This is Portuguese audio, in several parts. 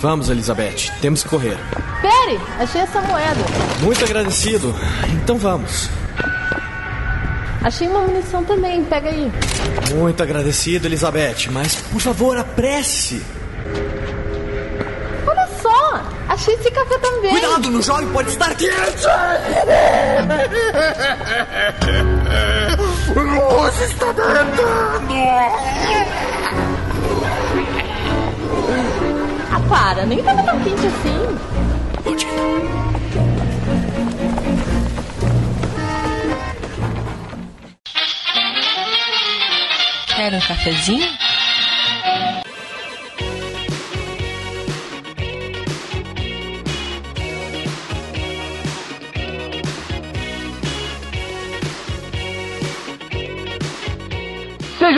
Vamos, Elizabeth. Temos que correr. Pere, achei essa moeda. Muito agradecido. Então vamos. Achei uma munição também, pega aí. Muito agradecido, Elizabeth. Mas, por favor, apresse-se. Olha só, achei esse café também. Cuidado, no jovem pode estar quente. Você está derretendo! Para, nem tava tão quente assim. Quer um cafezinho?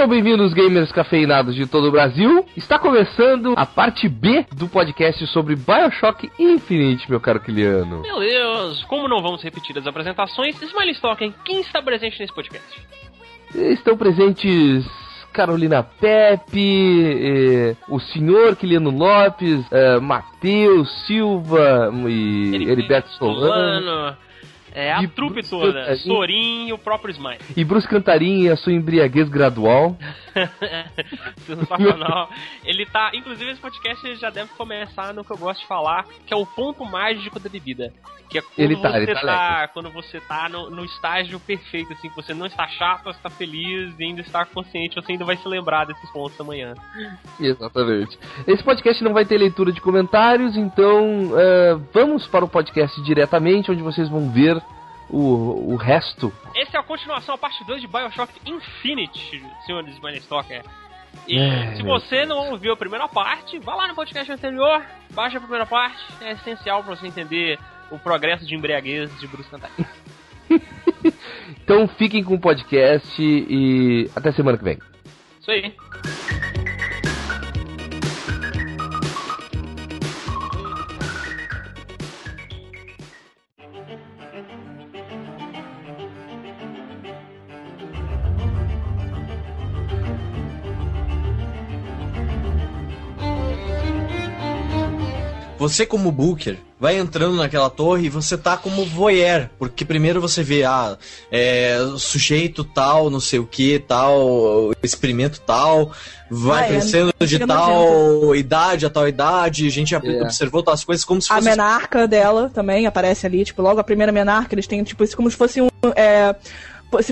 Sejam bem-vindos, gamers cafeinados de todo o Brasil. Está começando a parte B do podcast sobre Bioshock Infinite, meu caro Kiliano. Meu Deus, como não vamos repetir as apresentações, Smiley Stocken, quem está presente nesse podcast? Estão presentes Carolina Pepe, eh, o senhor Kiliano Lopes, eh, Matheus Silva e Heriberto Solano. Solano, é a E trupe Bruce toda. Sorin e o próprio Smiley. E Bruce Cantarim e a sua embriaguez gradual. Sensacional. Ele tá, inclusive esse podcast já deve começar no que eu gosto de falar, que é o ponto mágico da bebida. Que é quando Ele tá, você ele tá tá, quando você tá no, no estágio perfeito, assim, que você não está chato, você está feliz e ainda está consciente, você ainda vai se lembrar desses pontos amanhã. Exatamente. Esse podcast não vai ter leitura de comentários, então eh, vamos para o podcast diretamente, onde vocês vão ver o, o resto. Essa é a continuação, a parte 2 de Bioshock Infinite, senhores Stalker. E É, se você não ouviu a primeira parte, vá lá no podcast anterior, baixa a primeira parte, é essencial para você entender o progresso de embriaguez de Bruce Cantarini. Então fiquem com o podcast e até semana que vem. Isso aí. Você, como Booker, vai entrando naquela torre e você tá como voyeur. Porque primeiro você vê, ah, é, sujeito tal, não sei o que, tal, experimento tal, vai Ah, é, crescendo de tal idade a tal idade, a gente É. observou tal as coisas como se A fosse. menarca dela também aparece ali, tipo, logo a primeira menarca, eles têm, tipo, isso como se fosse um. é,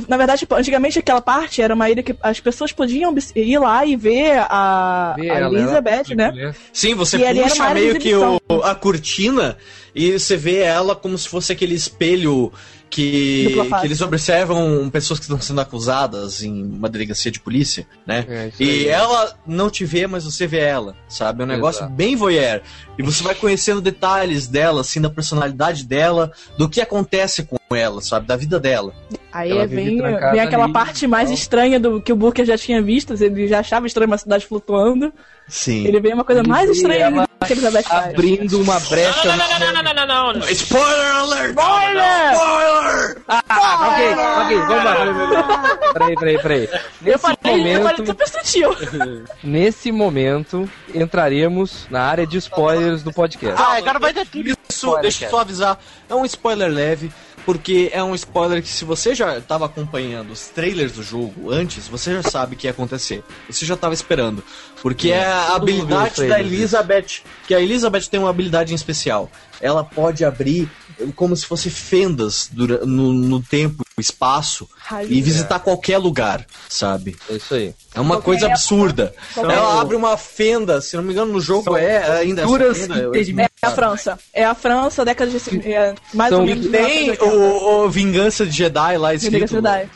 na verdade, tipo, antigamente aquela parte era uma ilha que as pessoas podiam ir lá e ver a, a Elizabeth, né? Sim, você E puxa meio que o, a cortina e você vê ela como se fosse aquele espelho que, que eles observam pessoas que estão sendo acusadas em uma delegacia de polícia, né? É, E aí. ela não te vê, mas você vê ela, sabe? É um negócio Exato. bem voyeur. E você vai conhecendo detalhes dela, assim, da personalidade dela, do que acontece com ela, sabe? Da vida dela. Aí Ela vive vem, vem aquela ali parte mais tal. estranha do que o Booker já tinha visto, ele já achava estranho uma cidade flutuando. Sim. Ele vê uma coisa mais vê estranha que a Elizabeth. Abrindo uma brecha. Não, não, não, não, não, não, não, não. Spoiler alert! Spoiler! Spoiler! Ah, ok, ok, vamos lá. Peraí, peraí, peraí. Eu Nesse falei, eu falei momento, super sutil. nesse momento, entraremos na área de spoilers do podcast. Ah, agora vai ter tudo isso. Spoiler, Deixa eu só avisar. É um spoiler leve, porque é um spoiler que se você já estava acompanhando os trailers do jogo antes, você já sabe o que ia acontecer. Você já estava esperando. Porque é, a habilidade da Elizabeth. Que a Elizabeth tem uma habilidade em especial. Ela pode abrir como se fosse fendas no, no tempo, espaço, e visitar qualquer lugar, sabe? É isso aí. É uma coisa absurda. Ela abre uma fenda, se não me engano, no jogo São é ainda culturas fenda, eu- intermináveis. É a França. É a França, década de. É, mais São ou menos. Tem o, o Vingança de Jedi lá escrito. Jedi.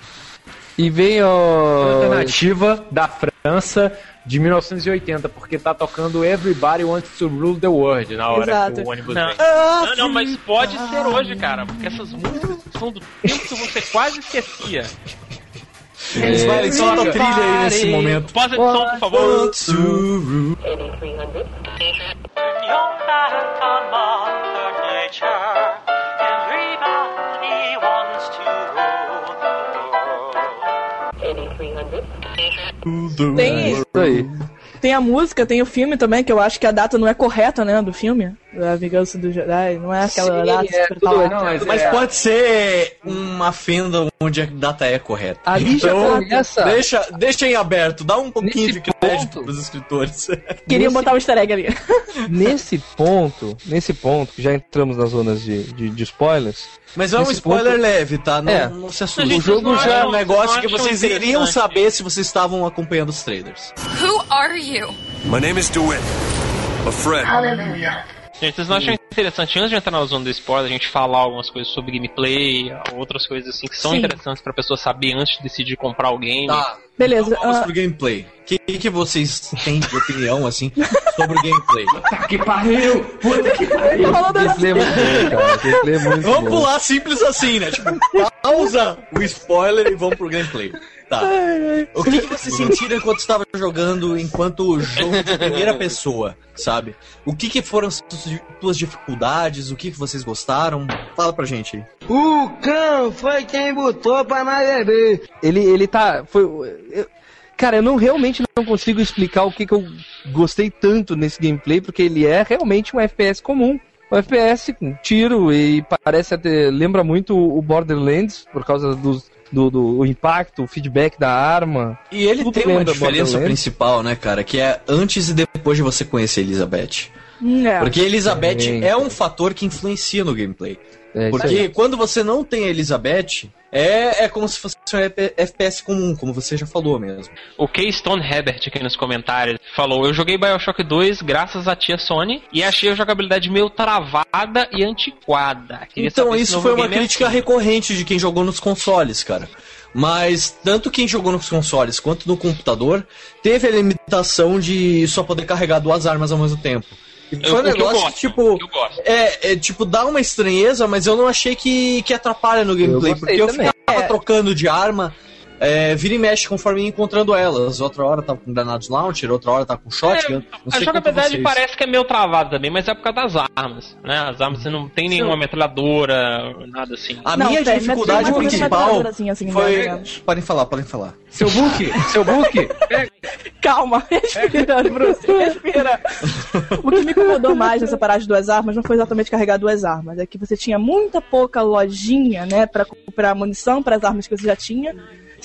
E vem o. alternativa da França de 1980, porque tá tocando Everybody Wants to Rule the World na hora Exato. que o ônibus Não, vem. não, não, mas pode ser hoje, cara, porque essas músicas são do tempo que você quase esquecia. Smiley, solta a trilha aí nesse momento. Pausa de som, por favor. Tem, Isso aí. Tem a música, tem o filme também, que eu acho que a data não é correta, né, do filme. A Vingança do Jedi, não é aquela Sim, data é, super tudo Não, mas, Mas é, pode ser uma fenda onde a data é correta. Ali já Então, começa. Deixa, deixa em aberto, dá um pouquinho Nesse de crédito ponto- pros escritores. Queriam Nesse- botar um easter egg ali. Nesse ponto, nesse ponto, que já entramos nas zonas de, de, de spoilers, Mas é um spoiler ponto- leve, tá? Não, É. não se assuste. O jogo já é um negócio que vocês iriam saber se vocês estavam acompanhando os trailers. Who are you? My name is DeWitt. A friend. Gente, vocês não acham interessante, antes de entrar na zona do spoiler, a gente falar algumas coisas sobre gameplay, outras coisas assim que são Sim. interessantes pra pessoa saber antes de decidir comprar o game? Tá. Beleza, Então vamos ah, pro gameplay. O que, que vocês têm de opinião, assim, sobre o gameplay? que pariu! Puta que pariu! falando gameplay é muito bom, cara. Gameplay é Vamos pular simples assim, né? Tipo, pausa o spoiler e vamos pro gameplay. Tá. O que, que vocês sentiram enquanto estava jogando, enquanto jogo de primeira pessoa, sabe? O que, que foram as su- tuas dificuldades? O que, que vocês gostaram? Fala pra gente aí. O cão foi quem botou pra nós beber. Ele, ele tá. Foi, eu- cara, eu não realmente não consigo explicar o que, que eu gostei tanto nesse gameplay, porque ele é realmente um FPS comum. Um FPS com tiro e parece até. lembra muito o Borderlands, por causa dos, do, do o impacto, o feedback da arma. E ele Tudo tem uma diferença principal, né, cara? Que é antes e depois de você conhecer Elizabeth. hum, é. Porque Elizabeth é um fator que influencia no gameplay. É, Porque aí. quando você não tem a Elizabeth, é, é como se fosse um FPS comum, como você já falou mesmo. O Keystone Herbert aqui nos comentários falou: Eu joguei Bioshock 2 graças à tia Sony e achei a jogabilidade meio travada e antiquada. Queria Então, isso foi uma crítica assim. recorrente de quem jogou nos consoles, cara. Mas tanto quem jogou nos consoles quanto no computador teve a limitação de só poder carregar duas armas ao mesmo tempo. Eu- foi um eu negócio gosto, que, tipo, que eu gosto. é, é, tipo, dá uma estranheza, mas eu não achei que, que atrapalha no gameplay, porque eu também. ficava trocando de arma, é, vira e mexe conforme ia encontrando elas. Outra hora tava com granados launcher, outra hora tava com shotgun. não A jogabilidade parece que é meio travada também, mas é por causa das armas, né? As armas você não tem nenhuma metralhadora, nada assim. A Não, minha tem, dificuldade principal assim, ou foi. Podem falar, podem falar. Seu book! Seu book! Calma, respira, Bruce, respira. o que me incomodou mais nessa parada de duas armas não foi exatamente carregar duas armas, é que você tinha muita pouca lojinha, né, pra comprar munição para as armas que você já tinha.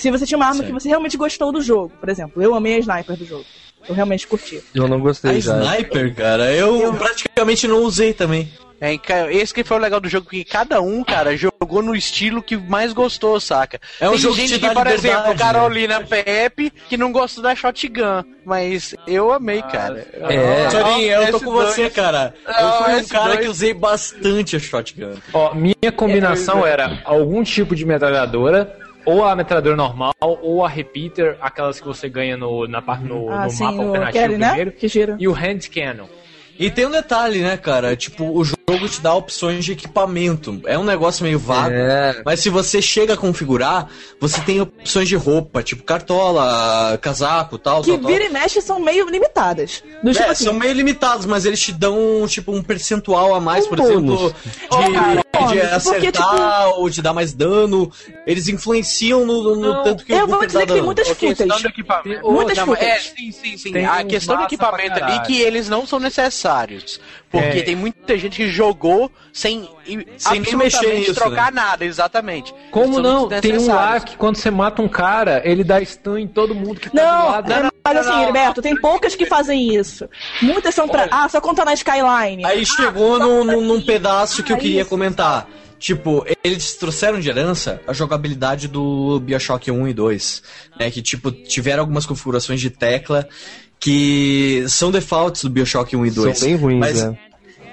Se você tinha uma arma Certo. que você realmente gostou do jogo, por exemplo, eu amei a sniper do jogo. Eu realmente curti. Eu não A gostei já. sniper, cara, eu, praticamente não usei também. É, esse que foi o legal do jogo, porque cada um, cara, jogou no estilo que mais gostou, saca? É um Tem jogo que gente que, por exemplo, né? Carolina Pepe, que não gostou da shotgun, mas eu amei, cara. É. Sorinho, eu tô com S2. você, cara. Eu Ah, fui um S2. cara que usei bastante a shotgun. Ó, minha combinação era algum tipo de metralhadora, ou a metralhadora normal, ou a repeater, aquelas que você ganha no, na, parte- no, ah, no sim, mapa o alternativo Kelly, né? primeiro, Que gira. e o hand cannon. E tem um detalhe, né, cara? Tipo, o jogo te dá opções de equipamento. É um negócio meio vago. É. Mas se você chega a configurar, você tem opções de roupa, tipo cartola, casaco, tal, Que tal, tal. vira e mexe são meio limitadas. Do tipo É, assim, são meio limitados, mas eles te dão, tipo, um percentual a mais, Um por bônus. exemplo, de, cara, de bônus, acertar porque, tipo- ou de dar mais dano. Eles influenciam no, no Não, tanto que eu o vou dizer que tem muitas equipamento. Muitas Não, é, sim, sim, sim. Tem a questão do equipamento ali que eles não são necessários. Porque É. tem muita gente que jogou sem, i- Sem nem mexer nisso, trocar nada, exatamente. Como São não? Tem um lá que quando você mata um cara, ele dá stun em todo mundo que tá do Não, lado. é, mas assim, Heriberto, tem poucas que fazem isso. Muitas são pra. Ah, só conta na Skyline. Aí Ah, chegou só num, num, pedaço que eu Ah, queria isso. comentar. Tipo, eles trouxeram de herança a jogabilidade do Bioshock 1 e 2. Né, que, tipo, tiveram algumas configurações de tecla que são defaults do Bioshock 1 e 2. São bem ruins, Mas né?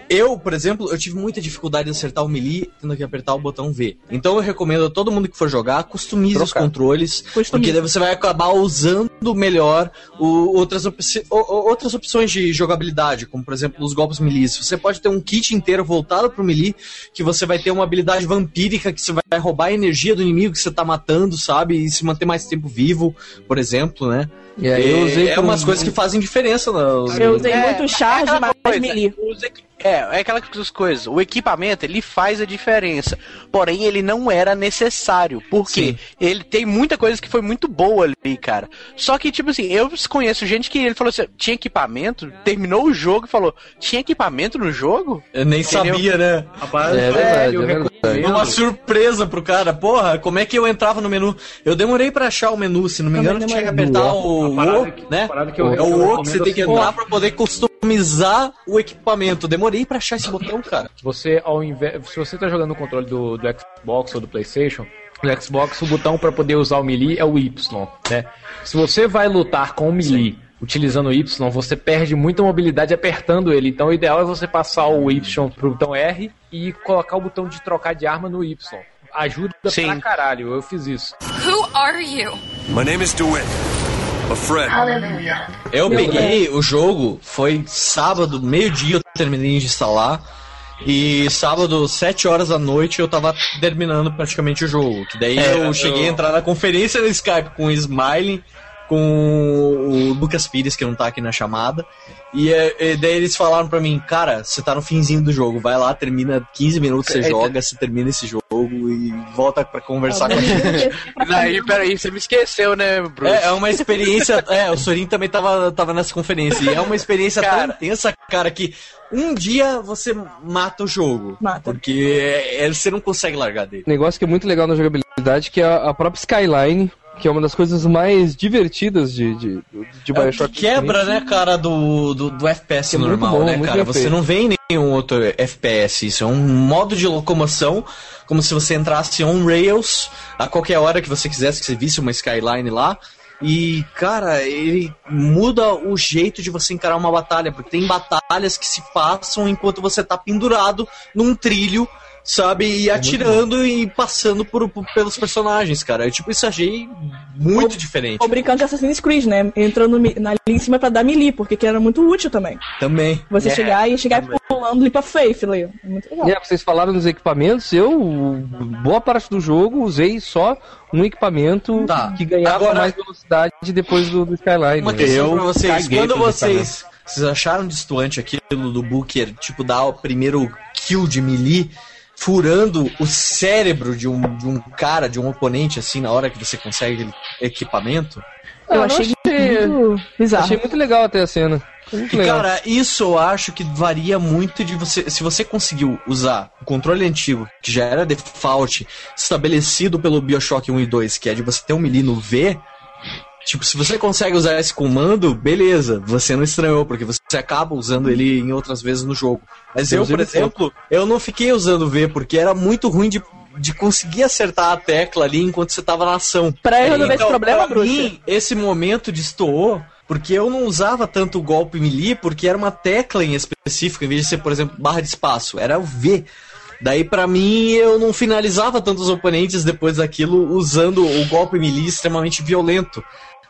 Eu, por exemplo, eu tive muita dificuldade em acertar o melee tendo que apertar o botão V. Então eu recomendo a todo mundo que for jogar, customize os Trocar. controles, Customize. porque daí você vai acabar usando melhor o- outras, opci- o- o- outras opções de jogabilidade, como por exemplo os golpes melee. Você pode ter um kit inteiro voltado pro melee, que você vai ter uma habilidade vampírica que você vai roubar a energia do inimigo que você tá matando, sabe? E se manter mais tempo vivo, por exemplo, né? E aí eu usei é por umas um- coisas que fazem diferença. no- Eu usei É, muito charge, aquela mas coisa, melee. Os, É, é aquelas coisas. O equipamento, ele faz a diferença. Porém, ele não era necessário. Porque Sim. ele tem muita coisa que foi muito boa ali, cara. Só que, tipo assim, eu conheço gente que ele falou assim: tinha equipamento, terminou o jogo e falou: tinha equipamento no jogo? Eu nem Entendeu? sabia, né? Rapaz, É verdade, eu é verdade. recomendo. Uma surpresa pro cara. Porra, como é que eu entrava no menu? Eu demorei pra achar o menu, se não me engano, tinha que apertar o O, que- né? que eu- é o O que você tem que assim, entrar pra poder customizar o equipamento. Demorei pra achar esse botão, cara. Você, ao invés, se você tá jogando no controle do, do Xbox ou do PlayStation, no Xbox o botão para poder usar o melee é o Y, né? Se você vai lutar com o melee utilizando o Y, você perde muita mobilidade apertando ele. Então o ideal é você passar o Y pro botão R e colocar o botão de trocar de arma no Y. Ajuda Sim. pra caralho, eu fiz isso. Who are you? My name is DeWitt. A friend. Eu peguei o jogo, foi sábado, meio-dia eu terminei de instalar. E sábado, 7 horas da noite, eu tava terminando praticamente o jogo. Que daí É, eu cheguei a eu- entrar na conferência no Skype com o Smiley, com o Lucas Pires, que não tá aqui na chamada. E, é, e daí eles falaram pra mim, cara, você tá no finzinho do jogo, vai lá, termina 15 minutos, você É, joga, você termina esse jogo e volta pra conversar com a gente. Aí, peraí, você me esqueceu, né, Bruce? É, é uma experiência. É, o Sorin também tava, tava nessa conferência. E é uma experiência Cara. tão intensa, cara, que um dia você mata o jogo. Mata. Porque é, você não consegue largar dele. negócio que é muito legal na jogabilidade, que é a, a própria Skyline, que é uma das coisas mais divertidas de, de, de É Bioshock. que quebra, né, cara, do, do, do FPS é normal, bom, né, cara? Você feito. não vê em nenhum outro FPS. Isso é um modo de locomoção, como se você entrasse on rails a qualquer hora que você quisesse, que você visse uma skyline lá. E, cara, ele muda o jeito de você encarar uma batalha, porque tem batalhas que se passam enquanto você tá pendurado num trilho, sabe? E atirando e passando por, por- pelos personagens, cara. Eu, tipo, isso achei muito diferente. Ou brincando de Assassin's Creed, né? Entrando na, ali em cima pra dar melee, porque que era muito útil também. Também. Você É, chegar e chegar pulando ali pra Faith, ali. É muito legal. É, vocês falaram dos equipamentos, eu, boa parte do jogo, usei só um equipamento Tá. que ganhava Agora- mais velocidade depois do, do Skyline. Uma questão Eu pra vocês. Quando vocês, vocês acharam distoante aquilo do Booker, tipo, dar o primeiro kill de melee, furando o cérebro de um, de um cara, de um oponente, assim, na hora que você consegue aquele equipamento? Eu não achei achei- muito bizarro. Achei muito legal até a cena. Muito E, legal. cara, isso eu acho que varia muito de você. Se você conseguiu usar o controle antigo, que já era default, estabelecido pelo Bioshock 1 e 2, que é de você ter um melee no V. Tipo, se você consegue usar esse comando, beleza, você não estranhou, porque você acaba usando ele em outras vezes no jogo. Mas eu, por exemplo, eu não fiquei usando o V, porque era muito ruim de, de conseguir acertar a tecla ali enquanto você tava na ação. Pra resolver esse problema, mim, esse momento destoou porque eu não usava tanto o golpe melee, porque era uma tecla em específico, em vez de ser, por exemplo, barra de espaço, era o V. Daí, pra mim, eu não finalizava tanto os oponentes depois daquilo usando o golpe melee extremamente violento.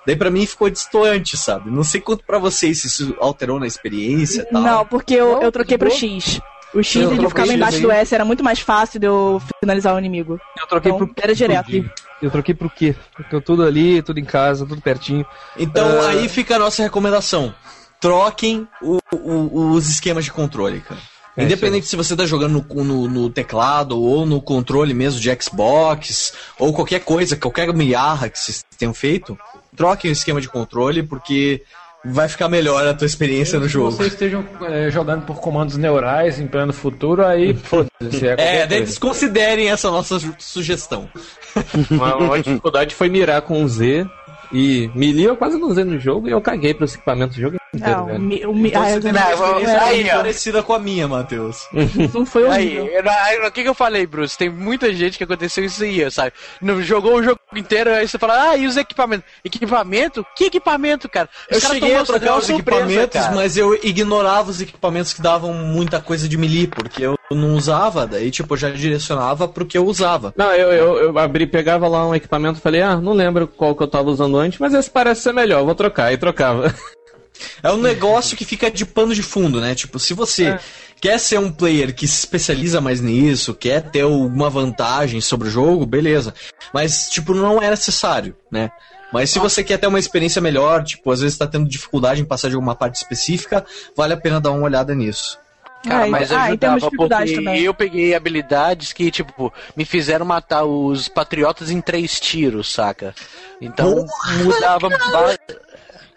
Daí, pra mim, ficou distante, sabe? Não sei quanto pra vocês se isso alterou na experiência e tal. Não, porque eu, Não, eu troquei pro. X. O X Eu ficar X embaixo aí. do S era muito mais fácil de eu finalizar o inimigo. Eu troquei Então, pro era direto. Eu troquei pro quê? Porque tudo ali, tudo em casa, tudo pertinho. Então, Ah. aí fica a nossa recomendação. Troquem o- o- os esquemas de controle, cara. É, Independente se você tá jogando no, no- no teclado ou no controle mesmo de Xbox, ou qualquer coisa, qualquer miarra que vocês tenham feito, troquem o esquema de controle, porque vai ficar melhor a tua experiência no Se jogo. vocês estejam eh, jogando por comandos neurais em plano futuro, aí foda-se. É, É, desconsiderem essa nossa sugestão. Uma, uma dificuldade foi mirar com o Z. E melee eu quase não usei no jogo e eu caguei pros equipamentos do jogo Não, o mi- o mi- Então ah, você uma experiência aí, ó. parecida com a minha, Matheus. não foi horrível. eu- aí, o que, que eu falei, Bruce? Tem muita gente que aconteceu isso aí, sabe? Não jogou o jogo inteiro, aí você fala, ah, e os equipamentos? Equipamento? Que equipamento, cara? Eu Os caras cheguei a trocar os surpresa, equipamentos, cara. mas eu ignorava os equipamentos que davam muita coisa de melee, porque eu não usava, daí tipo, eu já direcionava pro que eu usava. Não, eu, eu, eu abri, pegava lá um equipamento e falei, ah, não lembro qual que eu tava usando antes, mas esse parece ser melhor, vou trocar. E trocava. É um negócio que fica de pano de fundo, né? Tipo, se você quer ser um player que se especializa mais nisso, quer ter alguma vantagem sobre o jogo, beleza. Mas, tipo, não é necessário, né? Mas se você quer ter uma experiência melhor, tipo, às vezes tá tendo dificuldade em passar de alguma parte específica, vale a pena dar uma olhada nisso. Cara, Ah, mas ah, ajudava porque também. eu peguei habilidades que, tipo, me fizeram matar os patriotas em três tiros, saca? Então mudava. ba-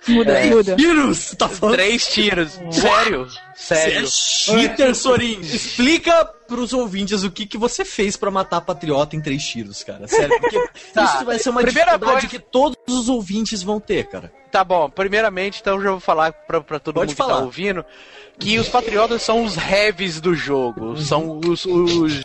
Muda, É. muda. Tiros! Tá falando? Três tiros. Sério? Sério. Você é cheater, Sorin! Explica pros ouvintes o que, que você fez pra matar patriota em três tiros, cara. Sério, porque Tá. isso vai ser uma Primeira dificuldade coisa- que todos os ouvintes vão ter, cara. Tá bom, primeiramente, então eu já vou falar pra, pra todo Pode mundo que falar. tá ouvindo que os patriotas são os heavies do jogo. São os. os...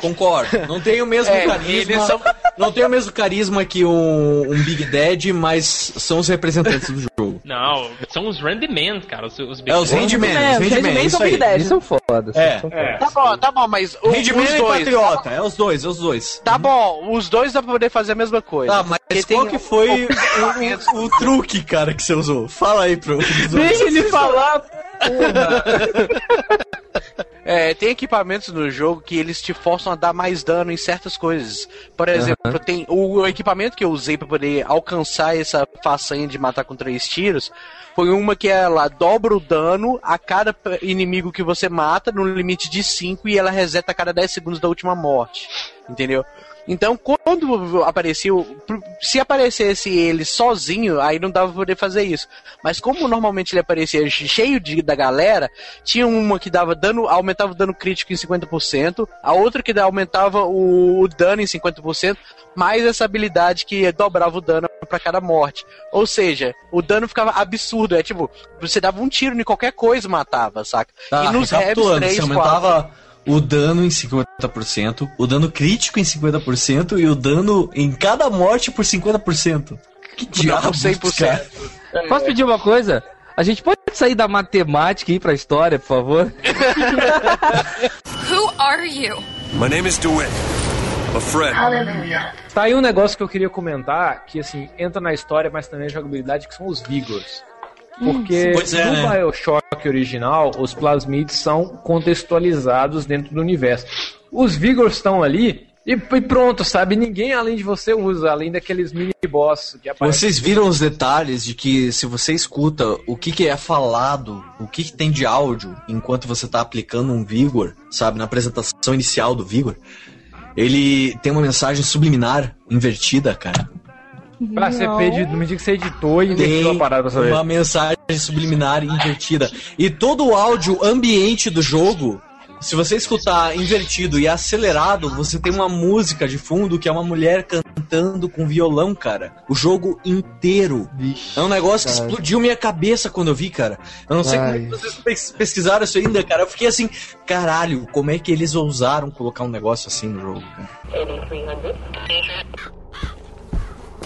Concordo. Não tem o mesmo É, carisma. são- Não tem o mesmo carisma que um, um Big Dead, mas são os representantes do jogo. Não, são os Randyman, cara. Os, os É, os Handman, É, os isso são. Big Dead. Eles são fodas. É. fodas. Tá bom, tá bom, mas o, Handman os e dois. Patriota, é os dois, é os dois. Tá bom, os dois dá pra poder fazer a mesma coisa. Tá, mas Porque qual tem que foi o, o- o truque, cara, que você usou? Fala aí pro. Deixa ele falar. É, tem equipamentos no jogo que eles te forçam a dar mais dano em certas coisas. Por exemplo, tem o, o equipamento que eu usei pra poder alcançar essa façanha de matar com três tiros. Foi uma que ela dobra o dano a cada inimigo que você mata no limite de 5 e ela reseta a cada 10 segundos da última morte. Entendeu? Então, quando apareceu, se aparecesse ele sozinho, aí não dava pra poder fazer isso. Mas como normalmente ele aparecia cheio de, da galera, tinha uma que dava dano, aumentava o dano crítico em 50%, a outra que aumentava o, o dano em 50%, mais essa habilidade que dobrava o dano pra cada morte. Ou seja, o dano ficava absurdo, é tipo, você dava um tiro em qualquer coisa e matava, saca? Tá, e nos Heavies recapitulando, 3, você 4, aumentava o dano em 50%, o dano crítico em 50% e o dano em cada morte por 50%. Que diabo, 100%. cara? Posso pedir uma coisa? A gente pode sair da matemática e ir pra história, por favor? Who are you? My name is DeWitt. A friend. Tá aí um negócio que eu queria comentar, que assim, entra na história, mas também na jogabilidade, que são os Vigors. Porque é, no né? Bioshock original, os plasmids são contextualizados dentro do universo. Os Vigors estão ali e, e pronto, sabe? Ninguém além de você usa, além daqueles mini-boss que aparecem. Vocês viram os detalhes de que se você escuta o que, que é falado, o que, que tem de áudio enquanto você tá aplicando um Vigor, sabe, na apresentação inicial do Vigor, ele tem uma mensagem subliminar invertida, cara. Ah, você Não. pedi, me diga que você editou e invertiu a parada pra saber. uma mensagem subliminar invertida. E todo o áudio ambiente do jogo, se você escutar invertido e acelerado, você tem uma música de fundo que é uma mulher cantando com violão, cara. O jogo inteiro. é um negócio que cara. explodiu minha cabeça quando eu vi, cara. Eu não sei Ai. como é que vocês pes- pesquisaram isso ainda, cara. Eu fiquei assim, caralho, como é que eles ousaram colocar um negócio assim no jogo, cara?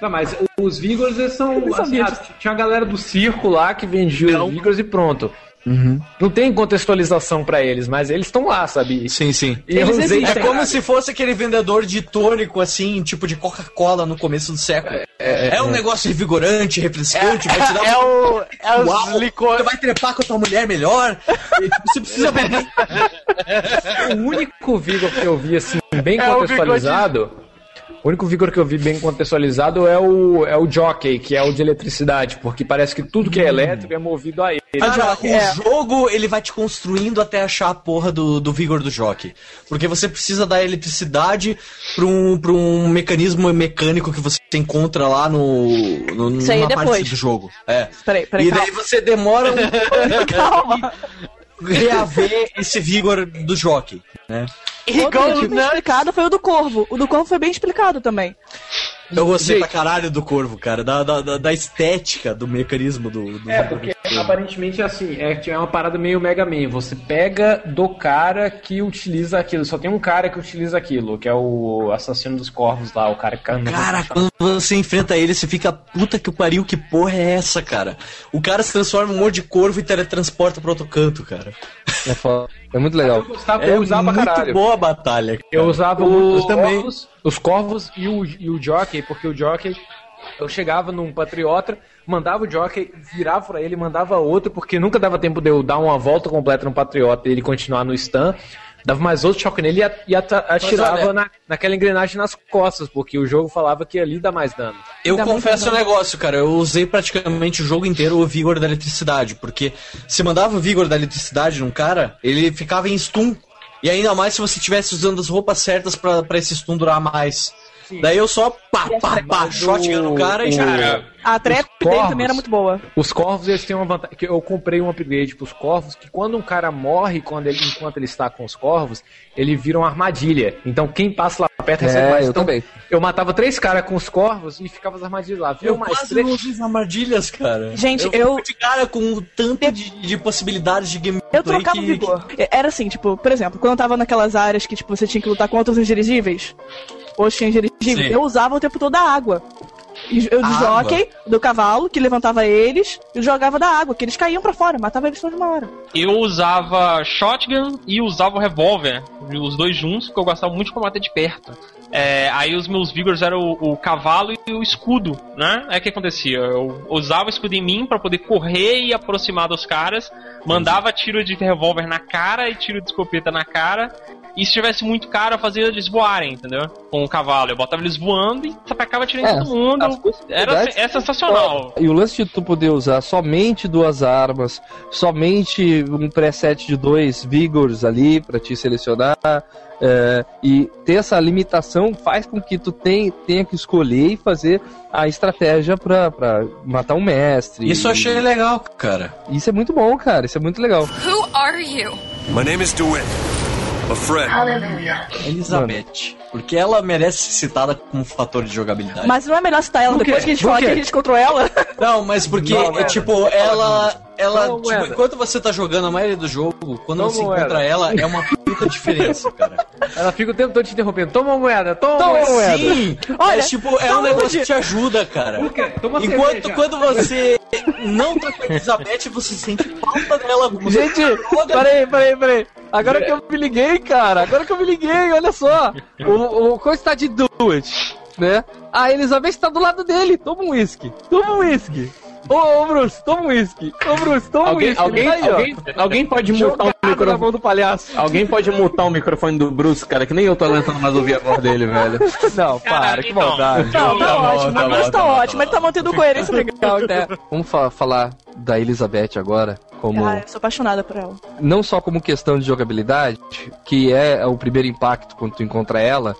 Não, mas os Vigors eles são. não Assim, ah, tinha a galera do circo lá que vendia os Vigors e pronto. Uhum. Não tem contextualização pra eles, mas eles estão lá, sabe? Sim, sim. E Eles usei É como se fosse aquele vendedor de tônico, assim, tipo de Coca-Cola no começo do século. É, um negócio revigorante, refrescante, vai te dar é, um... o, é os licores. Você vai trepar com a tua mulher melhor. e Você precisa beber. O único Vigor que eu vi assim, bem É o contextualizado. O único Vigor que eu vi bem contextualizado é o, é o Jockey, que é o de eletricidade, porque parece que tudo que é elétrico é movido a ele. Cara, o É. jogo ele vai te construindo até achar a porra do, do vigor do jockey. Porque você precisa da eletricidade pra um, pra um mecanismo mecânico que você encontra lá no, no Isso aí é numa parte depois. do jogo. É. Peraí, peraí, e daí calma. você demora um Calma. reaver esse vigor do jockey, né? Que foi bem explicado foi o do Corvo. O do Corvo foi bem explicado também. Eu gostei Gente. pra caralho do corvo, cara. Da, da, da- da estética do mecanismo do. do É, porque aparentemente assim, é, é uma parada meio Mega Man. Você pega do cara que utiliza aquilo. Só tem um cara que utiliza aquilo, que é o assassino dos corvos lá, o cara que Cara, quando você enfrenta ele, você fica puta que o pariu, que porra é essa, cara? O cara se transforma em um monte de corvo e teletransporta pra outro canto, cara. É, foda. É muito legal. gostava, É eu usava muito caralho. boa a batalha. cara. Eu usava os também. corvos, os corvos e o, e o jockey, porque o jockey eu chegava num patriota, mandava o jockey, virava pra ele, mandava outro, porque nunca dava tempo de eu dar uma volta completa no patriota e ele continuar no stun. Dava mais outro choque nele e, atirava na, naquela engrenagem nas costas, porque o jogo falava que ali dá mais dano. Eu Dá confesso um negócio, cara. Eu usei praticamente o jogo inteiro o vigor da eletricidade, porque se mandava o vigor da eletricidade num cara, ele ficava em stun. E ainda mais se você estivesse usando as roupas certas pra esse stun durar mais. Daí eu só pá, pá, pá, shotgun no cara e já. A trap dele também era muito boa. Os corvos eles têm uma vantagem. Que eu comprei um upgrade pros corvos que quando um cara morre quando ele, enquanto ele está com os corvos, ele vira uma armadilha. Então quem passa lá perto recebe É, mais. eu então, também. eu matava três caras com os corvos e ficava as armadilhas lá. Viu Eu mais quase três. não as armadilhas, cara. Gente, eu. eu- de cara com tanto de, de possibilidades de gameplay Eu trocava o que, vigor. Era assim, tipo, por exemplo, quando eu tava naquelas áreas que tipo, você tinha que lutar contra os indirigíveis, tinha indirigíveis, Sim. eu usava o tempo todo a água. E Eu Água? jockey, do cavalo, que levantava eles, e jogava da água, que eles caíam pra fora, matava eles de uma hora. Eu usava shotgun e usava o revólver, os dois juntos, porque eu gostava muito de combater de perto. É, aí os meus vigors eram o, o cavalo e o escudo, né? O que acontecia? Eu usava o escudo em mim pra poder correr e aproximar dos caras, mandava tiro de revólver na cara e tiro de escopeta na cara. E se tivesse muito cara, eu fazia eles voarem, entendeu? Com o cavalo. Eu botava eles voando e sapecava em É, todo mundo. Era possibilidades- é sensacional. E o lance de tu poder usar somente duas armas, somente um preset de dois vigors ali pra te selecionar, é, e ter essa limitação faz com que tu tem, tenha que escolher e fazer a estratégia pra, pra matar um mestre. Isso eu achei legal, cara. Isso é muito bom, cara. Isso é muito legal. Who are you? My name is DeWitt. A friend. Elizabeth. Porque ela merece ser citada como fator de jogabilidade. Mas não é melhor citar ela depois que a gente Por fala que a gente encontrou ela? Não, mas porque, Não, é, moeda. tipo, ela. Ela, tipo, enquanto você tá jogando a maioria do jogo, quando Não, você moeda. encontra ela, é uma puta diferença, cara. Ela fica o tempo todo te interrompendo. Toma uma moeda, toma, Toma uma moeda. Sim, Olha, mas, tipo, é um negócio que te ajuda, cara. Toma Enquanto cerveja. quando você não tá com a Elizabeth, você sente falta dela. Gente, joga- peraí, peraí, peraí. Agora que eu me liguei, cara. Agora que eu me liguei, olha só. O, o coisa tá de do it, né? A Elizabeth tá do lado dele. Toma um whisky. Toma um whisky. Ô, ô Bruce, toma um whisky. Ô, Bruce, toma um Alguém, whisky. alguém, Ele tá alguém, alguém pode mutar o microfone. do palhaço. Alguém pode mutar o microfone do Bruce, cara, que nem eu tô aguentando mais ouvir a voz dele, velho. Não, para, que então. maldade. Não, tá, Tá ótimo, tá o Bruce tá tá ótimo, tá ele tá mantendo coerência legal, né? Vamos fa- falar da Elizabeth agora, como Ah, eu sou apaixonada por ela. não só como questão de jogabilidade, que é o primeiro impacto quando tu encontra ela,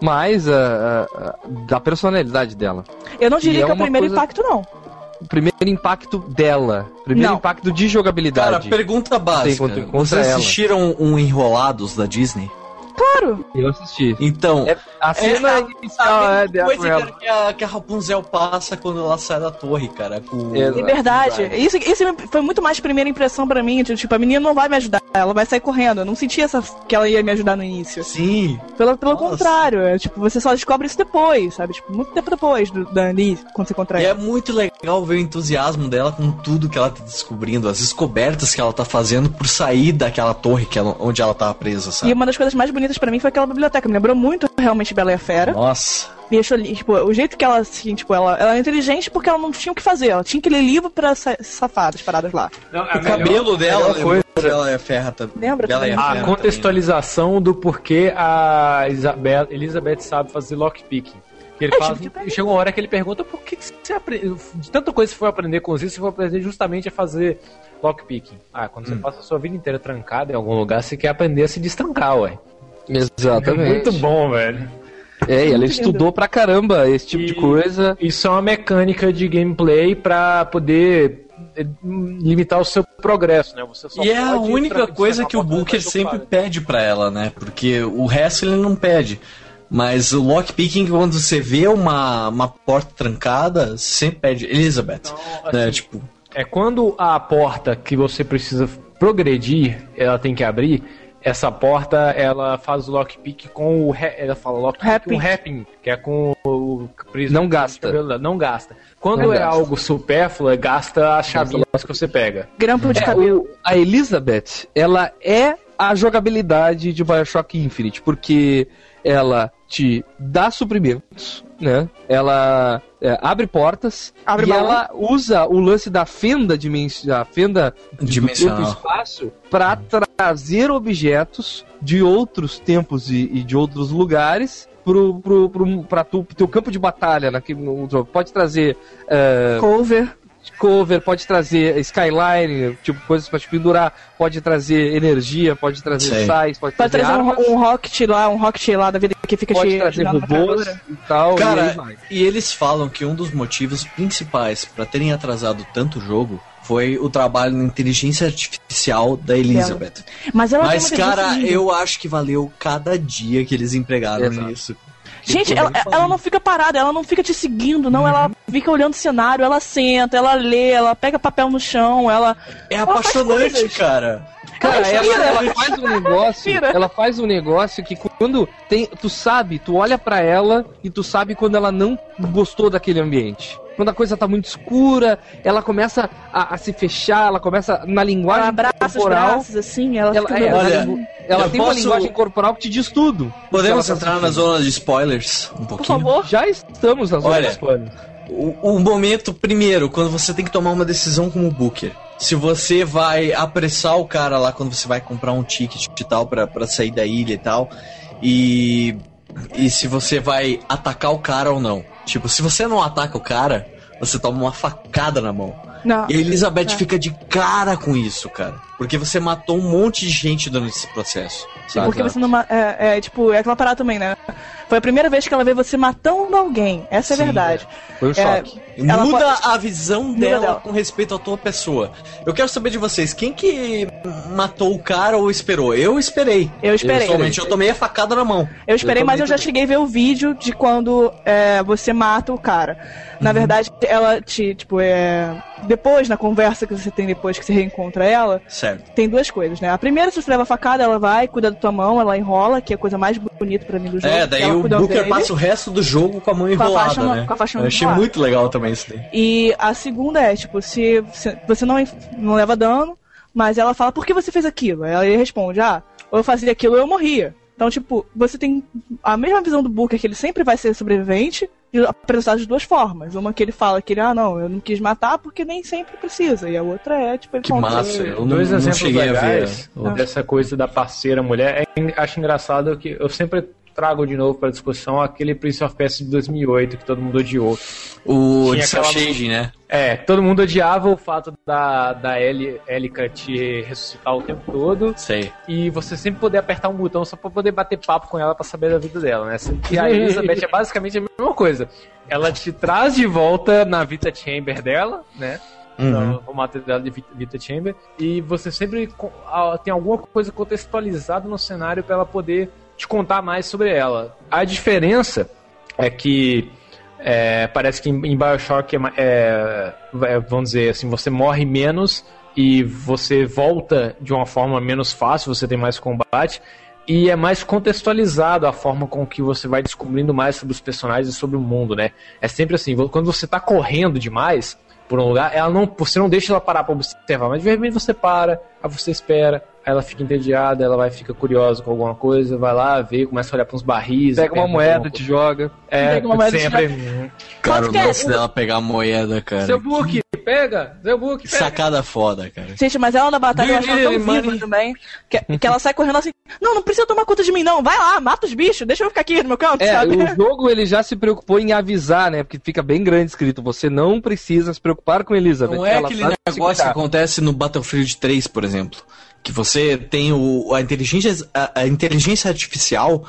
mas a, a- a- da personalidade dela. Eu não diria é que é o primeiro coisa- impacto, não. Primeiro impacto dela, primeiro Não. impacto de Cara, jogabilidade. pergunta Tem básica. Vocês ela. assistiram um Enrolados da Disney? Claro! Eu assisti. Então, É, a cena a- inicial a é coisa cara, que, a, que a Rapunzel passa quando ela sai da torre, cara. Com... É verdade. Isso, isso foi muito mais primeira impressão pra mim. de, Tipo, a menina não vai me ajudar, ela vai sair correndo. Eu não senti essa, que ela ia me ajudar no início. Sim. Pelo, pelo Nossa. contrário, é, tipo, você só descobre isso depois, sabe? Tipo, muito tempo depois do, da Annie, quando você encontra E é muito legal ver o entusiasmo dela com tudo que ela tá descobrindo, as descobertas que ela tá fazendo por sair daquela torre que ela- onde ela tava presa, E sabe? uma das coisas mais bonitas pra mim foi aquela biblioteca. Me lembrou muito realmente Bela e a Fera. Nossa. Me achou, li- tipo, o jeito que ela, assim, tipo, ela, ela é inteligente porque ela não tinha o que fazer. Ela tinha que ler livro pra sa- safar das paradas lá. Não, O cabelo dela, coisa. Bela e a Ferra também. Lembra? Bela e a A Fera contextualização do porquê a Isabel, Elizabeth sabe fazer lockpicking. Que ele É, fala, tipo, e chega uma hora que ele pergunta por que, que você aprende. De tanta coisa que você foi aprender com isso, você foi aprender justamente a fazer lockpicking. Ah, quando você passa a sua vida inteira trancado em algum lugar, você quer aprender a se destrancar, ué. É Exatamente. muito bom, velho. É, e ela estudou pra caramba esse tipo de E- coisa. Isso é uma mecânica de gameplay pra poder eh, limitar o seu progresso, né? Você só E é a única coisa que o Booker sempre pede pra ela, né? Porque o resto ele não pede. Mas o lockpicking, quando você vê uma, uma porta trancada, sempre pede Elizabeth. né? Tipo, É quando a porta que você precisa progredir, ela tem que abrir. Essa porta, ela faz o lockpick com o. Ela fala lockpick com rapping, que é com o. Não gasta. Não gasta. Quando Não é gasta. algo supérfluo, gasta as chavinhas que você pega. Grampo de É, cabelo. o- a Elizabeth, ela é a jogabilidade de Bioshock Infinite, porque ela te dá suprimentos, né? Ela é, abre portas Abre e baú. ela usa o lance da fenda dimensional, fenda do Dimensional. e espaço para trazer objetos de outros tempos e, e de outros lugares pro, pro, pro, pra tu, pro teu campo de batalha naquele no jogo. Pode trazer é, Cover. Cover, pode trazer skyline, tipo, coisas pra te pendurar, pode trazer energia, pode trazer Sei. sais, pode, Pode trazer um, armas, um rocket lá, um rocket lá da vida que fica pode te trazer robôs e tal. e aí Cara, vai. e eles falam que um dos motivos principais pra terem atrasado tanto o jogo foi o trabalho na inteligência artificial da Elizabeth. Mas ela Mas, cara, eu acho que valeu cada dia que eles empregaram Exato. nisso. Gente, ela, ela não fica parada, ela não fica te seguindo, não. Ela fica olhando o cenário, ela senta, ela lê, ela pega papel no chão, ela. É ela apaixonante, cara. Cara, Ela ela, faz um negócio, Respira. ela faz um negócio que quando tem, tu sabe, tu olha pra ela e tu sabe quando ela não gostou daquele ambiente. Quando a coisa tá muito escura, ela começa a, a se fechar, ela começa na linguagem Ela abraça os corporal. braços assim, ela, Ela, fica. é, Olha, ela, tem uma posso- linguagem corporal que te diz tudo. Podemos tá entrar na zona de spoilers um Por pouquinho? favor. Já estamos na zona Olha, dos planos. O, o momento, primeiro, quando você tem que tomar uma decisão como Booker. Se você vai apressar o cara lá quando você vai comprar um ticket e tal pra sair da ilha e tal. E. E se você vai atacar o cara ou não. Tipo, se você não ataca o cara, você toma uma facada na mão. Não. E a Elizabeth É. fica de cara com isso, cara. Porque você matou um monte de gente durante esse processo. sabe? Porque você não. É, é, tipo, é aquela parada também, né? Foi a primeira vez que ela vê você matando alguém. Essa é a verdade. Foi um É, choque. ela Muda pode- a visão dela, dela. com respeito à tua pessoa. Eu quero saber de vocês, quem que matou o cara ou esperou? Eu esperei. Eu esperei. Pessoalmente, eu tomei a facada na mão. Eu esperei, Eu mas eu já cheguei a ver o vídeo de quando é, você mata o cara. Na Uhum. verdade, ela te, tipo, é. Depois, na conversa que você tem depois que você reencontra ela, Certo. tem duas coisas, né? A primeira, se você leva a facada, ela vai, cuida da tua mão, ela enrola, que é a coisa mais bonita pra mim do jogo. É, daí ela o Booker passa o resto do jogo com a mão Com a enrolada, faixa- né? com a faixa Eu achei enrolada. muito legal também isso daí. E a segunda é, tipo, se, você não, não leva dano, mas ela fala, por que você fez aquilo? Ele responde, ah, ou eu fazia aquilo ou eu morria. Então, tipo, você tem a mesma visão do Booker, que ele sempre vai ser sobrevivente, apresentado de duas formas. Uma que ele fala que ele, ah, não, eu não quis matar porque nem sempre precisa. E a outra é, tipo, ele Que fala, massa, eu não, Dois não exemplos cheguei a ver. legais dessa coisa da parceira mulher. É, acho engraçado que eu sempre trago de novo para discussão aquele Prince of Persia de 2008 que todo mundo odiou. O Tinha aquela- Shading, né? É, todo mundo odiava o fato da, da Elika te ressuscitar o tempo todo. Sei. E você sempre poder apertar um botão só pra poder bater papo com ela pra saber da vida dela, né? E a Elizabeth é basicamente a mesma coisa. Ela te traz de volta na Vita Chamber dela, né? Uhum. Formato dela de Vita, Chamber. E você sempre tem alguma coisa contextualizada no cenário pra ela poder te contar mais sobre ela. A diferença é que é, parece que em, Bioshock é, é, é, vamos dizer assim, você morre menos e você volta de uma forma menos fácil, você tem mais combate e é mais contextualizado a forma com que você vai descobrindo mais sobre os personagens e sobre o mundo, né? É sempre assim, quando você tá correndo demais por um lugar, ela não, você não deixa ela parar pra observar, mas de repente você para, aí você espera, ela fica entediada, ela vai fica curiosa com alguma coisa, vai lá, vê, começa a olhar para uns barris, Pega uma moeda, te joga. é, Pega uma moeda sempre. Cara, o Quanto que é? lance dela pegar a moeda, cara. Seu book, pega! Seu book, Que pega! sacada foda, cara. Gente, mas ela na batalha eu acho tão viva também, que, que ela sai correndo assim, não, não precisa tomar conta de mim não, vai lá, mata os bichos, deixa eu ficar aqui no meu canto, É, sabe? o jogo ele já se preocupou em avisar, né? Porque fica bem grande escrito. Você não precisa se preocupar com Elizabeth. Não é ela aquele negócio que acontece no Battlefield 3, por exemplo. Que você tem o, a, inteligência, a, a inteligência artificial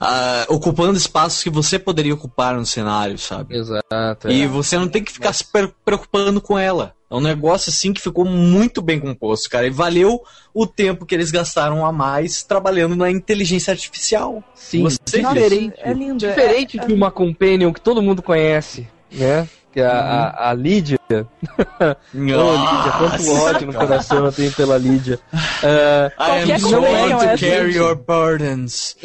ah, ocupando espaços que você poderia ocupar no cenário, sabe? Exato. E é. você não tem que ficar se pre- preocupando com ela. É um negócio assim que ficou muito bem composto, cara. E valeu o tempo que eles gastaram a mais trabalhando na inteligência artificial. Sim, disso. diferente. É lindo. Diferente é, de uma companion que todo mundo conhece, né? Que é a, a, a Lídia. Ô, Lídia, quanto ódio no coração eu tenho pela Lídia. É, I Qualquer am so companion to é carry your burdens.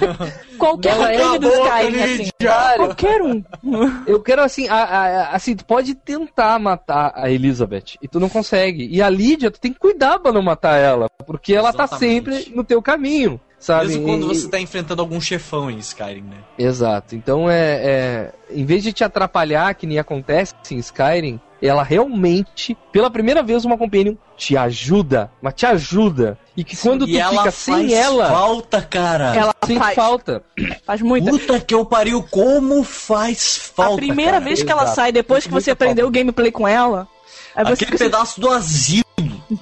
Qualquer Ela é companion do a boca, Skyrim, assim. Qualquer um. eu quero assim, a- a- assim, tu pode tentar matar a Elizabeth e tu não consegue. E a Lídia, tu tem que cuidar pra não matar ela, porque ela tá Exatamente. sempre no teu caminho, sabe? Mesmo quando E- você tá enfrentando algum chefão em Skyrim, né? Exato. Então é, é. Em vez de te atrapalhar, que nem acontece em Skyrim, ela realmente, pela primeira vez, uma companion te ajuda. Mas te ajuda. E que quando e tu ela fica faz sem ela, falta, cara. Ela sem faz. falta. Faz muita. Puta que eu pariu, como faz falta. a primeira cara. vez que ela Exato. sai, depois que você aprendeu o gameplay com ela. Você Aquele assim, pedaço do asilo.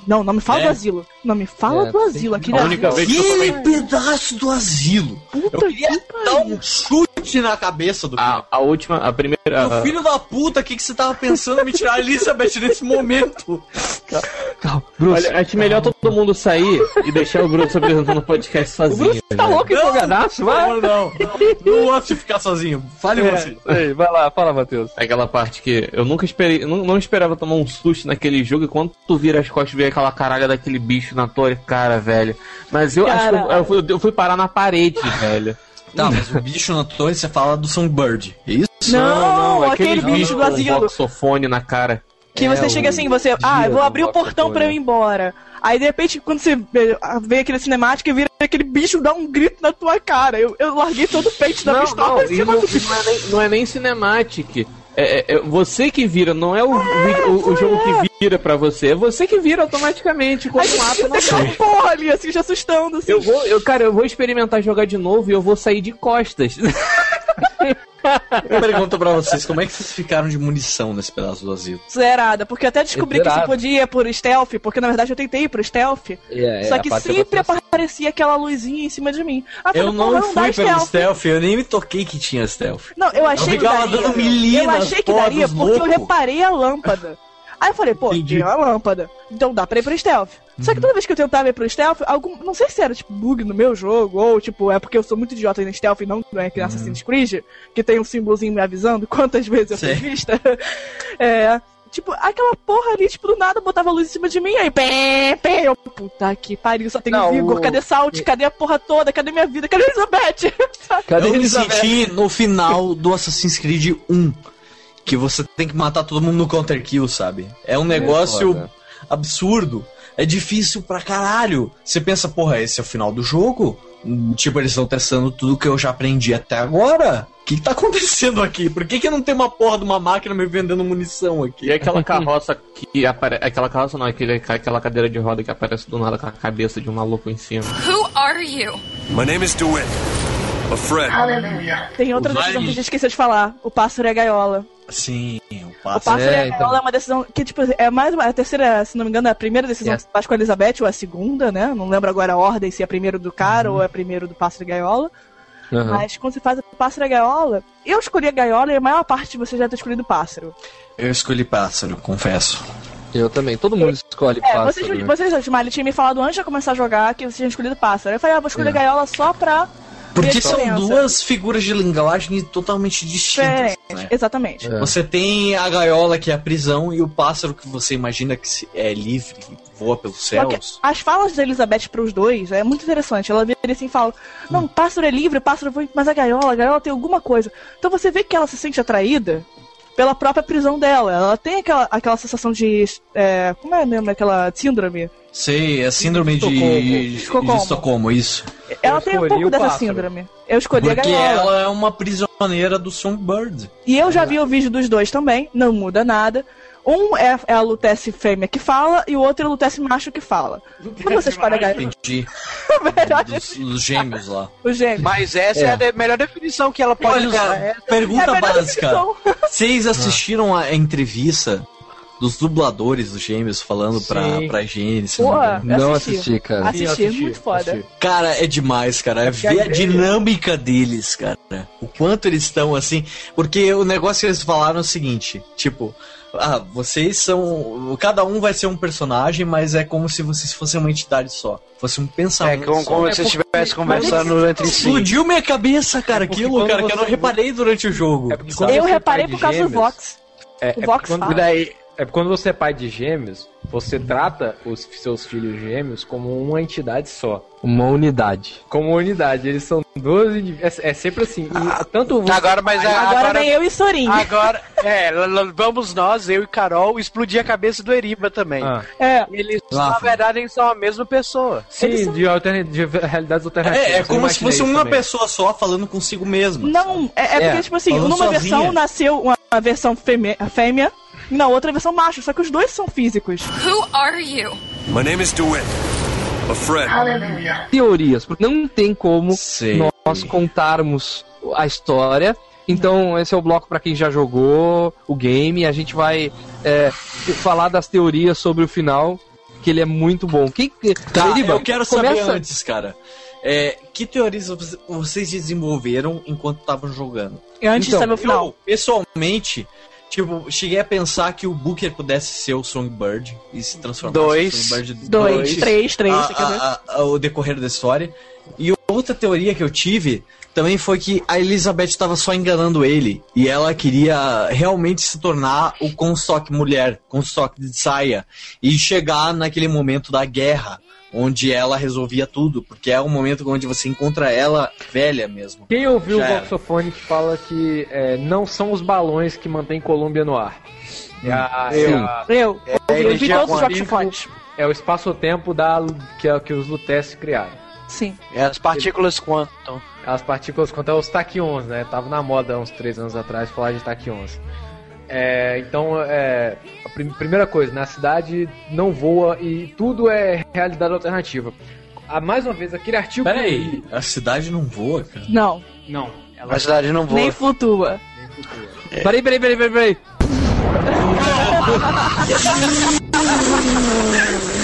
Não, não me fala É. do asilo. Não me fala É, do asilo. que- Aquele A única asilo. vez que eu Aquele pedaço do asilo. Puta Eu queria que dar um chute na cabeça do cara. A, a última, a primeira. Meu filho da puta, o que, que você tava pensando em me tirar a Elizabeth nesse momento? Calma, Bruce. Olha, acho melhor todo mundo sair e deixar o Bruno apresentando o podcast o sozinho. Bruce tá né? louco empolgadaço, vai. favor, não. Não gosto de ficar sozinho. Fale você. Ei, vai lá, fala, Matheus. Aquela parte que eu nunca esperei, eu não, não esperava tomar um susto naquele jogo e quando tu vira as costas e vê aquela caralho daquele bicho na tua cara, velho. Mas eu acho que eu, eu fui, eu fui parar na parede, velho. Tá, mas o bicho na torre você fala do Songbird. É isso? Não, aquele bicho do asilo. Um boxofone na cara. Que você É, chega o assim, você. Ah, vou abrir o portão pra eu ir embora. Aí de repente, quando você vê, vê aquele cinemática e vira aquele bicho dá um grito na tua cara. Eu, eu larguei todo o peito da Não, pistola não, em e cima não, do e não é nem, não é nem cinematic. É, é- é você que vira, não é o, o, o jogo que vira pra você, é você que vira automaticamente quando Aí mata você na fica aquela porra ali, assim, já assustando, assim. Eu vou, eu, cara, eu vou experimentar jogar de novo e eu vou sair de costas. Pergunta pra vocês, como é que vocês ficaram de munição nesse pedaço do asilo? Zerada, porque eu até descobri que Zerada. você podia ir por stealth, porque na verdade eu tentei ir por stealth. É, só é, que a parte é sempre aparecia aquela luzinha em cima de mim. Aí eu Eu falei, não fui pelo stealth, eu nem me toquei que tinha stealth. Não, eu achei Eu que daria. dando eu achei que daria porque eu loucos. reparei a lâmpada. Aí eu falei, pô, Entendi. tem uma lâmpada. Então dá pra ir pro stealth. Só que toda vez que eu tentava ir pro stealth, algum, não sei se era tipo bug no meu jogo, ou tipo, é porque eu sou muito idiota em stealth e não é que Assassin's Creed, que tem um símbolozinho me avisando quantas vezes eu fui vista. é. Tipo, aquela porra ali, tipo, do nada botava a luz em cima de mim, aí pé, pé, eu, puta que pariu, só tem Não, vigor, o- cadê Salt, cadê a porra toda, cadê minha vida, cadê a Elizabeth? Cadê eu me Elizabeth? senti no final do Assassin's Creed 1. Que você tem que matar todo mundo no counter kill, sabe? É um negócio foda. absurdo. É difícil pra caralho. Você pensa, porra, esse é o final do jogo? Tipo, eles estão testando tudo que eu já aprendi até agora. O que, que tá acontecendo aqui? Por que, que não tem uma porra de uma máquina me vendendo munição aqui? E aquela carroça que aparece. Aquela carroça não, aquele, aquela cadeira de roda que aparece do nada com a cabeça de um maluco em cima. Who are you? My name is DeWitt. A friend. Tem outra decisão que a gente esqueceu de falar, o pássaro e a gaiola. Sim, o O passo. pássaro e É, a então. gaiola é uma decisão que, tipo, é mais uma, a terceira, se não me engano, é a primeira decisão É. que você faz com a Elizabeth, ou a segunda, né? Não lembro agora a ordem, se é primeiro do cara ou é primeiro do pássaro e gaiola. Aham. Mas quando você faz o pássaro e a gaiola, eu escolhi a gaiola e a maior parte de você já ter escolhido o pássaro. Eu escolhi pássaro, confesso. Eu também, todo mundo escolhe É, pássaro. vocês, né? vocês, Miley, tinha me falado antes de eu começar a jogar que vocês tinham escolhido pássaro. Eu falei, ah, vou escolher É. a gaiola só pra. Porque são duas figuras de linguagem totalmente distintas. Né? exatamente. É. Você tem a gaiola que é a prisão e o pássaro que você imagina que é livre, voa pelos céus. as falas da Elizabeth pros dois é muito interessante. Ela vira assim e fala: Não, pássaro é livre, pássaro voa, mas a gaiola, a gaiola tem alguma coisa. Então você vê que ela se sente atraída pela própria prisão dela. Ela tem aquela, aquela sensação de. é, como é mesmo aquela síndrome? Sei, é síndrome de Estocolmo. de Estocolmo. Estocolmo, isso. ela tem um pouco dessa pássaro. síndrome. Eu escolhi Porque a gaiola. ela é uma prisioneira do Songbird. E eu já vi o vídeo dos dois também, não muda nada. Um é, é a Lutece fêmea que fala e o outro é a Lutece macho que fala. Quando você escolhe a gaiola, Entendi. Dos, dos gêmeos lá. o gêmeo. Mas essa é, a de- melhor definição que ela pode cara, pergunta É básica. Vocês assistiram a entrevista dos dubladores dos gêmeos falando pra, Sim. pra Pô, não assisti. assisti, cara. Assisti, eu assisti, muito foda. assisti. Cara, é demais, cara. É ver a dinâmica deles, cara. O quanto eles estão assim. Porque o negócio que eles falaram é o seguinte: tipo, ah, vocês são. Cada um vai ser um personagem, mas é como se vocês fossem uma entidade só. Fosse um É pensamento. como, só. como É se porque- estivesse conversando entre si. Explodiu minha cabeça, cara, porque aquilo, quando cara, que eu não reparei durante o jogo. É Eu é reparei por causa do gêmeos, Vox. É, O é Vox quando, fala. daí, é quando você é pai de gêmeos, você trata os seus filhos gêmeos como uma entidade só. Uma unidade. Como unidade. Eles são 12 indivíduos. É, é sempre assim. E tanto você- Agora, mas é- Agora, agora, vem eu e Sorin. agora, é, vamos nós, eu e Carol, explodir a cabeça do Eriba também. Ah, É, Eles, na verdade, eles são a mesma pessoa. sim, de, alterna- de realidades alternativas. É, é como se fosse uma também. pessoa só falando consigo mesma. não, é, é É, porque, tipo assim, falando numa sozinha. versão nasceu uma, uma versão fêmea, fêmea e na outra versão macho, só que os dois são físicos. Who are you? My name is DeWitt. A friend. Teorias, porque não tem como Sei. nós contarmos a história. Então, esse é o bloco para quem já jogou o game. A gente vai é, falar das teorias sobre o final, que ele é muito bom. Quem, Tá, Eriba, eu quero saber começa- antes, cara. É, que teorias vo- vocês desenvolveram enquanto estavam jogando? Antes Então, de saber o final. Eu, pessoalmente, tipo, cheguei a pensar que o Booker pudesse ser o Songbird e se transformar Dois. no Songbird Dois, três, três, a- a- a- o decorrer da história. E outra teoria que eu tive também foi que a Elizabeth estava só enganando ele. E ela queria realmente se tornar o Comstock mulher, Comstock de saia. E chegar naquele momento da guerra, onde ela resolvia tudo. Porque é o momento onde você encontra ela velha mesmo. Quem ouviu Já o que fala que é, não são os balões que mantêm Colômbia no ar. É, a- é a- Eu, É, a eu vi todos os fontes. é o espaço-tempo da que, é- que os Lutece criaram. Sim. É as partículas quantum. As partículas quanto aos taquions, né? Tava na moda há uns três anos atrás falar de taquions. É, então, é, primeira coisa, na cidade não voa e tudo é realidade alternativa. Ah, mais uma vez, aquele artigo. Peraí, a cidade não voa, cara? Não, Não, ela A cidade não voa. nem flutua. Peraí, peraí, peraí, peraí, peraí.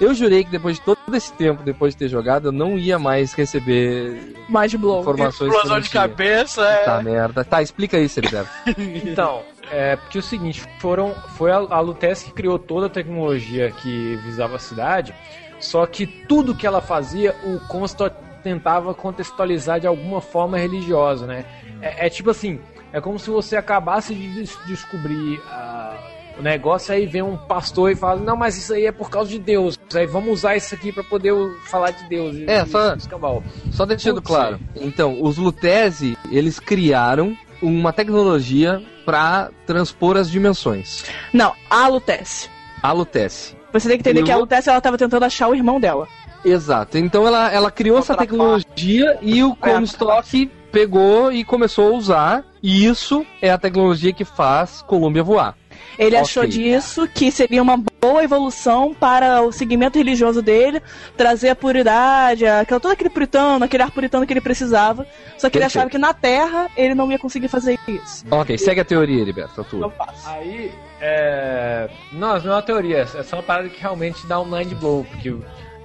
Eu jurei que depois de todo esse tempo, depois de ter jogado, eu não ia mais receber Mais blow. informações que eu Explosão de cabeça, é. Tá merda. Tá, explica aí, Ceriberto. Então, é porque é o seguinte, foram, foi a, a Lutece que criou toda a tecnologia que visava a cidade, só que tudo que ela fazia, o Constant tentava contextualizar de alguma forma religiosa, né? É, é tipo assim, é como se você acabasse de des- descobrir ah, o negócio, aí vem um pastor e fala, não, mas isso aí é por causa de Deus, aí vamos usar isso aqui pra poder falar de Deus. É, e- só- escambau. Só deixando Putz, claro. Então, os Lutese, eles criaram uma tecnologia para transpor as dimensões. Não, a Lutece. A Lutece. Você tem que entender E que a Lutece ela tava tentando achar o irmão dela. Exato. Então ela, ela criou essa tecnologia e o Comstock pegou e começou a usar. E isso é a tecnologia que faz Colômbia voar. Ele Ok. achou disso que seria uma boa evolução para o segmento religioso dele, trazer a puridade, aquela, todo aquele puritano, aquele ar puritano que ele precisava. Só que ele Perfeito. achava que na Terra ele não ia conseguir fazer isso. Ok, segue a teoria, Heriberto, a tua. Aí, é. Não, não é uma teoria, é só uma parada que realmente dá um mind blow, porque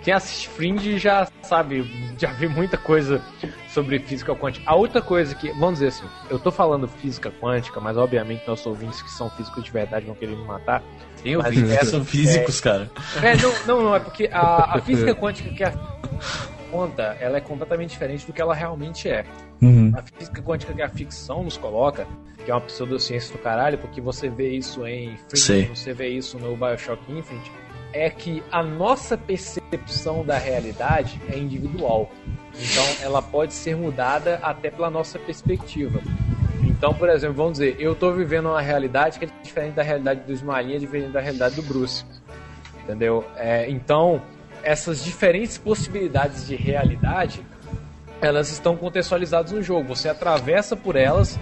quem assiste Fringe já sabe, já viu muita coisa sobre física quântica. A outra coisa que, vamos dizer assim, eu tô falando física quântica, mas obviamente nossos ouvintes que são físicos de verdade vão querer me matar. Tem ouvintes que são físicos, cara. É, não, não, não, é porque a, a física quântica que a conta, ela é completamente diferente do que ela realmente é. A física quântica que a ficção nos coloca, que é uma pseudociência do caralho, porque você vê isso em Fringe, Sei. você vê isso no Bioshock Infinite, é que a nossa percepção da realidade é individual. Então ela pode ser mudada até pela nossa perspectiva. Então, por exemplo, vamos dizer, eu tô vivendo uma realidade que é diferente da realidade do Ismaelinha, é diferente da realidade do Bruce. Entendeu? É, então, essas diferentes possibilidades de realidade, elas estão contextualizadas no jogo. Você atravessa por elas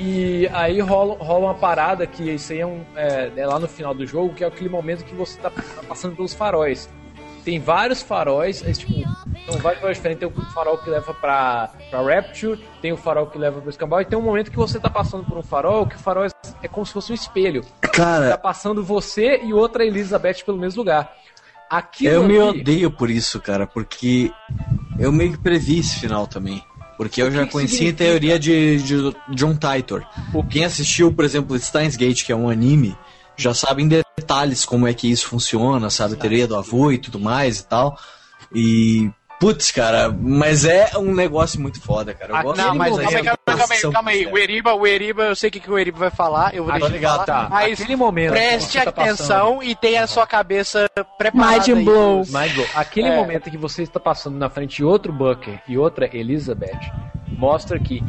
e aí rola, rola uma parada que isso aí é, um, é, é lá no final do jogo, que é aquele momento que você tá, tá passando pelos faróis. Tem vários faróis, é, tipo, São vários faróis diferentes. Tem o farol que leva pra, pra Rapture, tem o farol que leva pro Escambau, e tem um momento que você tá passando por um farol, que o farol é, é como se fosse um espelho. Cara. Tá passando você e outra Elizabeth pelo mesmo lugar. Aquilo Eu me odeio por isso, cara, porque eu meio que previ esse final também. Porque eu já que conhecia a teoria de, de John Titor. Quem assistiu, por exemplo, Steins Gate, que é um anime, já sabe em detalhes como é que isso funciona, sabe? A teoria do avô e tudo mais e tal. E. Putz, cara, mas é um negócio muito foda, cara. Eu Ah, gosto não, mas muito calma calma aí, calma aí, calma aí. que O Eriba, o Eriba, eu sei o que, que o Eriba vai falar, eu vou Ah, deixar ele ligado, falar, tá. mas Aquele momento que preste tá atenção e tenha a sua cabeça preparada. Mind blow. Mind blow. Aquele É. momento em que você está passando na frente de outro Booker e outra Elizabeth mostra que,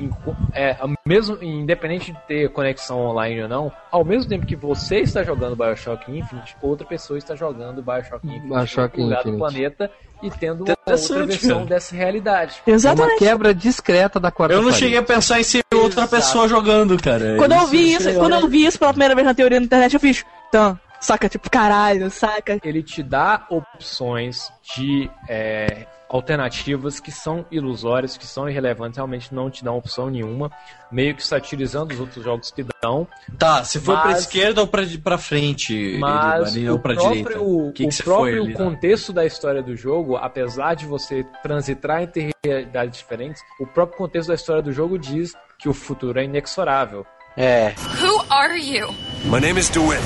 é, a mesmo, independente de ter conexão online ou não, ao mesmo tempo que você está jogando Bioshock Infinite, outra pessoa está jogando Bioshock Infinite Bioshock no lugar do Infinite. planeta e tendo uma outra versão cara. dessa realidade. É uma Exatamente. quebra discreta da quarta Eu não parede. cheguei a pensar em ser outra pessoa jogando, cara. Quando eu Isso vi achei isso, quando eu vi isso pela primeira vez na teoria na internet, eu fiz. Então, saca, tipo, caralho, saca. Ele te dá opções de é, alternativas que são ilusórias, que são irrelevantes, realmente não te dão opção nenhuma, meio que satirizando os outros jogos que dão. Tá, se for pra Mas- esquerda ou pra, pra frente, Mas o ou pra próprio, direita? o que que você próprio foi ali, né? contexto da história do jogo, apesar de você transitar entre realidades diferentes, o próprio contexto da história do jogo diz que o futuro é inexorável. É. Who are you? My name is DeWitt.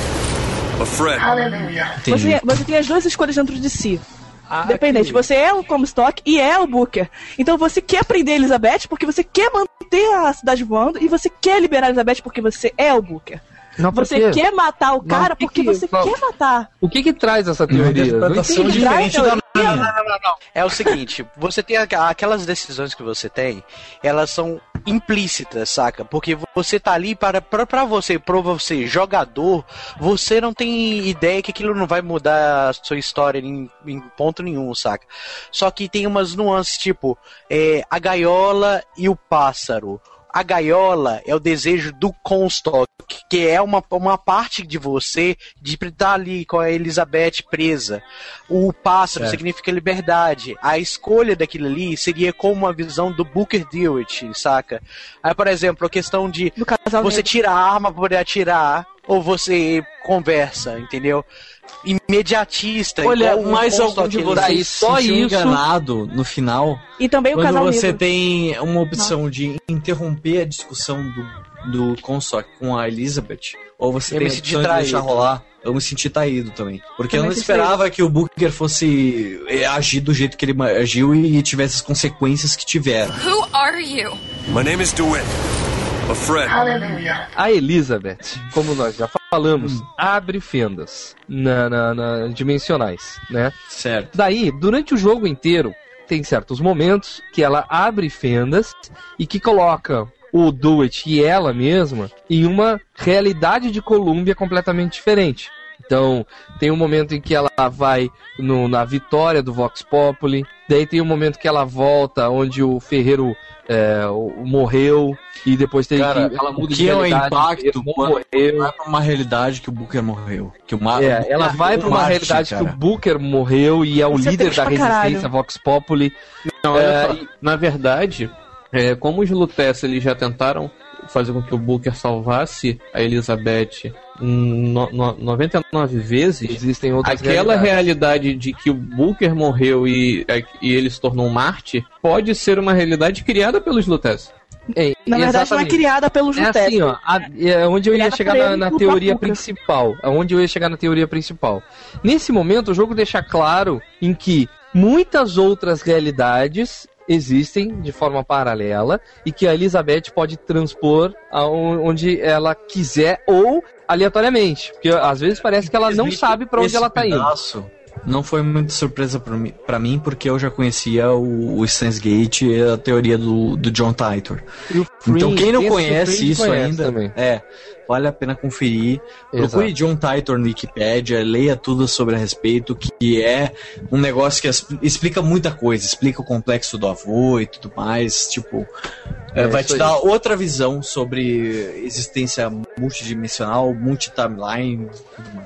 A friend. Você, você tem as duas escolhas dentro de si. Ah, Dependente, que- você é o Comstock e é o Booker. Então você quer prender Elizabeth porque você quer manter a cidade voando e você quer liberar Elizabeth porque você é o Booker. Não, Você quê? quer matar o Não, cara que porque que- você não. quer matar. O que que traz essa teoria? Não interpretação entendi. diferente da Não, não, não, não, não. É o seguinte, você tem aqu- aquelas decisões que você tem, elas são implícitas, saca? Porque você tá ali para pra, pra você, pra você, jogador, você não tem ideia que aquilo não vai mudar a sua história em, em ponto nenhum, saca? Só que tem umas nuances, tipo, é, a gaiola e o pássaro. A gaiola é o desejo do Comstock, que é uma, uma parte de você de estar ali com a Elizabeth presa. O pássaro Certo. significa liberdade. A escolha daquilo ali seria como uma visão do Booker Dewitt, saca? Aí, por exemplo, a questão de você negro. tira a arma pra poder atirar, ou você conversa, entendeu? Imediatista. Olha, igual o mais algum de vocês Daí, só isso... enganado no final E também o quando casal você negro. tem uma opção de interromper a discussão do, do Comstock com a Elizabeth, ou você Eu tem me a senti de deixar traído. rolar, eu me senti traído também. Porque eu Também não senti esperava que o Booker fosse eh, agir do jeito que ele agiu e tivesse as consequências que tiveram. Who are you? My name is DeWitt. A friend. A Elizabeth, como nós já falamos, Hum. abre fendas na, na- na- dimensionais, né? Certo. Daí, durante o jogo inteiro, tem certos momentos que ela abre fendas e que coloca o Duet e ela mesma em uma realidade de Colômbia completamente diferente. Então, tem um momento em que ela vai no- na vitória do Vox Populi, daí tem um momento que ela volta onde o Ferreiro é, o- morreu, e depois tem Cara, que ela o muda que é o realidade, impacto quando morreu. vai pra uma realidade que o Booker morreu? Que o Ma- É, ela Booker vai pra uma Marte, realidade que cara. o Booker morreu e é o Isso é líder da resistência caralho. Vox Populi. Não, É, só. Na verdade, é, como os Lutece eles já tentaram fazer com que o Booker salvasse a Elizabeth no, no, 99 vezes, Existem outras aquela realidades. realidade de que o Booker morreu e, é, e ele se tornou um Marte pode ser uma realidade criada pelos Lutece. É, Na verdade, não é criada pelos É Jutec. assim, ó, a- é onde eu ia Criada chegar na, na teoria principal. Aonde eu ia chegar na teoria principal. Nesse momento, o jogo deixa claro em que muitas outras realidades existem de forma paralela e que a Elizabeth pode transpor aonde ela quiser ou aleatoriamente. Porque às vezes parece que ela não sabe pra onde ela tá indo. Não foi muita surpresa pra mim, porque eu já conhecia o, o Gate e a teoria do, do John Titor. Então quem não conhece isso ainda, também. é, vale a pena conferir. Exato. Procure John Titor no Wikipedia, leia tudo sobre a respeito, que é um negócio que explica muita coisa, explica o complexo do avô e tudo mais, tipo, é, É vai te aí. dar outra visão sobre existência multidimensional, multi-timeline.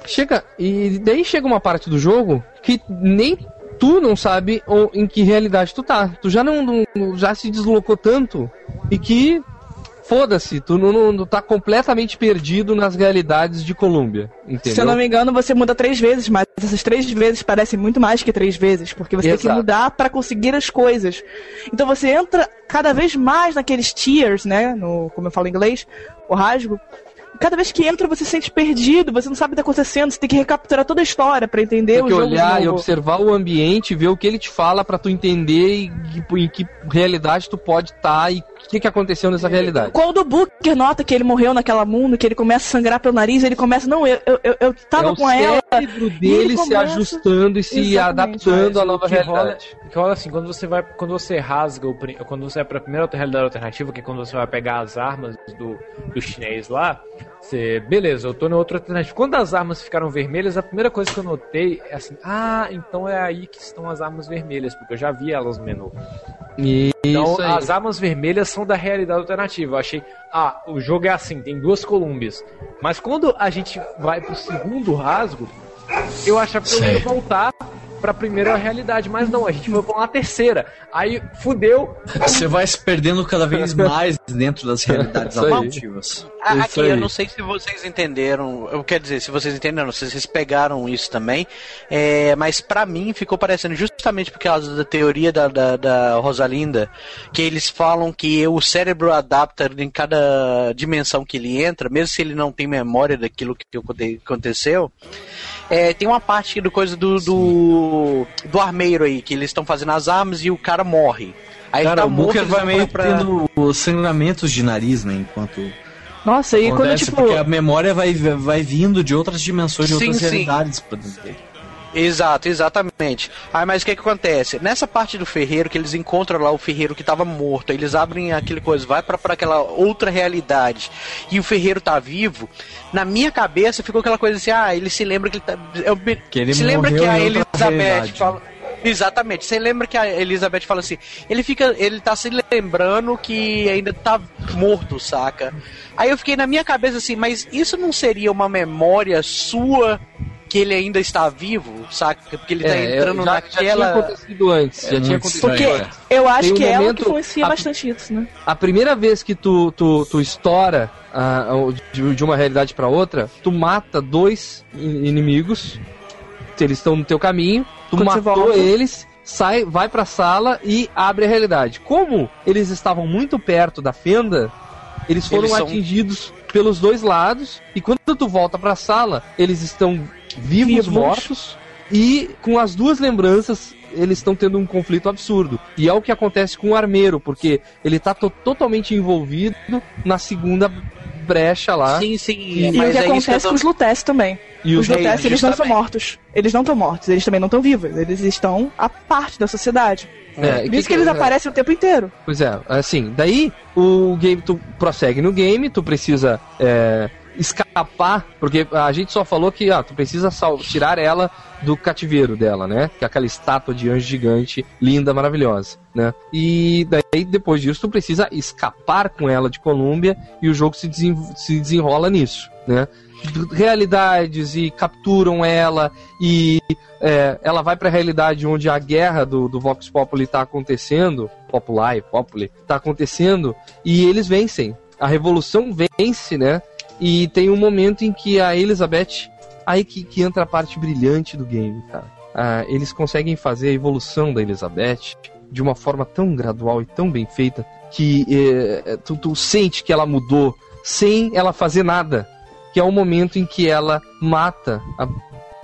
Chega, e daí chega uma parte do jogo que nem tu não sabe em que realidade tu tá. Tu já não- já se deslocou tanto e que foda-se, tu não, não- não tá completamente perdido nas realidades de Colômbia, entendeu? Se eu não me engano, você muda três vezes, mas essas três vezes parecem muito mais que três vezes, porque você tem que Exato. mudar pra conseguir as coisas. Então você entra cada vez mais naqueles tiers, né? No, como eu falo em inglês, o rasgo. Cada vez que entra, você se sente perdido, você não sabe o que tá acontecendo, você tem que recapturar toda a história pra entender Tem o que jogo. olhar e observar o ambiente, ver o que ele te fala pra tu entender e, em que realidade tu pode estar e o que, que aconteceu nessa realidade. Quando o Booker nota que ele morreu naquela mundo, que ele começa a sangrar pelo nariz, ele começa, não, eu, eu, eu, eu tava é o com ela. cérebro e dele ele se começa- ajustando e se Exatamente. adaptando à nova o que rola- realidade. O que rola assim, quando você vai. Quando você rasga o. Quando você vai pra primeira realidade alternativa, que é quando você vai pegar as armas do, do chinês lá, você. Beleza, eu tô na outra alternativa. Quando as armas ficaram vermelhas, a primeira coisa que eu notei é assim, ah, então é aí que estão as armas vermelhas, porque eu já vi elas no menu. Então Isso aí. as armas vermelhas são da realidade alternativa. Eu achei, ah, o jogo é assim, tem duas Columbias. Mas quando a gente vai pro segundo rasgo, eu achava que eu ia voltar pra primeira realidade, mas não, a gente foi pra uma terceira. Aí fudeu. Você vai se perdendo cada vez mais dentro das realidades alternativas. Ah, Aqui, eu não sei se vocês entenderam, eu quero dizer, se vocês entenderam, se vocês pegaram isso também, é, mas pra mim ficou parecendo justamente por causa da teoria da, da, da Rosalinda, que eles falam que o cérebro adapta em cada dimensão que ele entra, mesmo se ele não tem memória daquilo que aconte- aconteceu. É, tem uma parte do coisa do, do, do armeiro aí, que eles estão fazendo as armas e o cara morre. Aí Cara, tá o Booker vai meio pra- tendo sangramentos de nariz, né? Enquanto Nossa, e quando, acontece, tipo. porque a memória vai, vai vindo de outras dimensões, de Sim, outras sim. realidades pra dentro dele. Exato, exatamente. Aí, mas o que que acontece? Nessa parte do ferreiro, que eles encontram lá o ferreiro que tava morto, eles abrem aquele coisa, vai pra aquela outra realidade, e o ferreiro tá vivo, na minha cabeça ficou aquela coisa assim, ah, ele se lembra que ele tá... eu Que ele se lembra que a Elizabeth fala... Exatamente, você lembra que a Elizabeth fala assim, ele fica, ele tá se lembrando que ainda tá morto, saca? Aí eu fiquei na minha cabeça assim, mas isso não seria uma memória sua que ele ainda está vivo, saca? Porque ele tá É, entrando já, já naquela. tinha acontecido antes. É já tinha acontecido Porque antes. eu acho um que ela momento- que influencia a- bastante isso, né? A primeira vez que tu, tu, tu estoura ah, de, de uma realidade pra outra, tu mata dois in- inimigos, eles estão no teu caminho, tu Quando matou eles, sai, vai pra sala e abre a realidade. Como eles estavam muito perto da fenda, eles foram Eles são- atingidos pelos dois lados, e quando tu volta pra sala, eles estão vivos, Vivos. mortos, e com as duas lembranças eles estão tendo um conflito absurdo. E é o que acontece com o armeiro, porque ele tá to- totalmente envolvido na segunda brecha lá. Sim, sim. E o mas que é isso acontece eu com os Lutece também. E Os os Lutece, eles não são justamente. mortos. Eles não estão mortos, eles também não estão vivos. Eles estão a parte da sociedade. É, Por que isso que, que- eles é. aparecem o tempo inteiro. Pois é, assim, daí o game, tu prossegue no game, tu precisa é, escapar, porque a gente só falou que ah, tu precisa tirar ela do cativeiro dela, né? Que é aquela estátua de anjo gigante, linda, maravilhosa, né? E daí depois disso tu precisa escapar com ela de Colômbia e o jogo se, desen- se desenrola nisso, né? Realidades e capturam ela e é, ela vai pra realidade onde a guerra do, do Vox Populi tá acontecendo, Populi, Populi, tá acontecendo, e eles vencem. A revolução vence, né? E tem um momento em que a Elizabeth. Aí que, que entra a parte brilhante do game, cara. Ah, eles conseguem fazer a evolução da Elizabeth de uma forma tão gradual e tão bem feita que eh, tu, tu sente que ela mudou sem ela fazer nada. Que é o momento em que ela mata, a-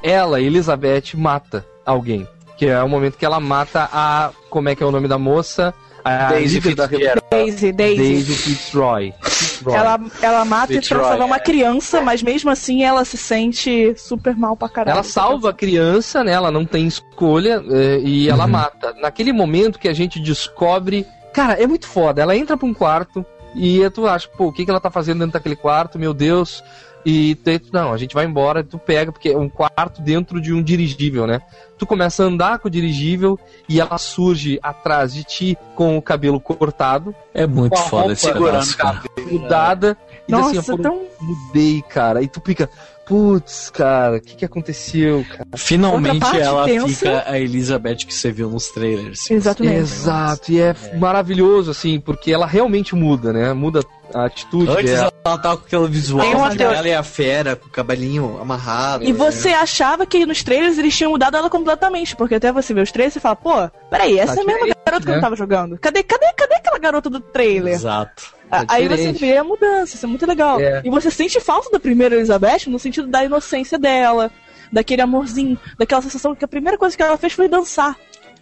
ela, Elizabeth, mata alguém. Que é o momento que ela mata a. Como é que é o nome da moça? A Daisy Fitzgerald. Daisy, Daisy. Daisy Fitzroy. Fitzroy. Ela, ela mata e Fitzroy, transforma uma é. criança, mas mesmo assim ela se sente super mal pra caralho. Ela salva a criança, né? Ela não tem escolha é, e ela mata. Naquele momento que a gente descobre. Cara, é muito foda. Ela entra pra um quarto e tu acha, pô, o que, que ela tá fazendo dentro daquele quarto? Meu Deus. E tu, não, a gente vai embora, tu pega, porque é um quarto dentro de um dirigível, né? Tu começa a andar com o dirigível e ela surge atrás de ti com o cabelo cortado, É muito Com a foda esse pedaço, cara. mudada E assim, Nossa, ó, pô, tão- mudei, cara. E tu fica, putz, cara, o que que aconteceu, cara? Finalmente ela tensa. fica a Elizabeth que você viu nos trailers. Exatamente. Exato, e é, maravilhoso, assim, porque ela realmente muda, né? Muda a atitude Antes dela. ela tava com aquele visual Tem uma dela teoria- e a fera, com o cabelinho amarrado. E você achava que nos trailers eles tinham mudado ela completamente, porque até você vê os trailers e fala, pô, peraí, essa Tá é a mesma diferente, garota que eu né? não tava jogando. Cadê, cadê, cadê aquela garota do trailer? Exato. Tá Aí você diferente. vê a mudança, isso é muito legal. É. E você sente falta da primeira Elizabeth no sentido da inocência dela, daquele amorzinho, daquela sensação que a primeira coisa que ela fez foi dançar.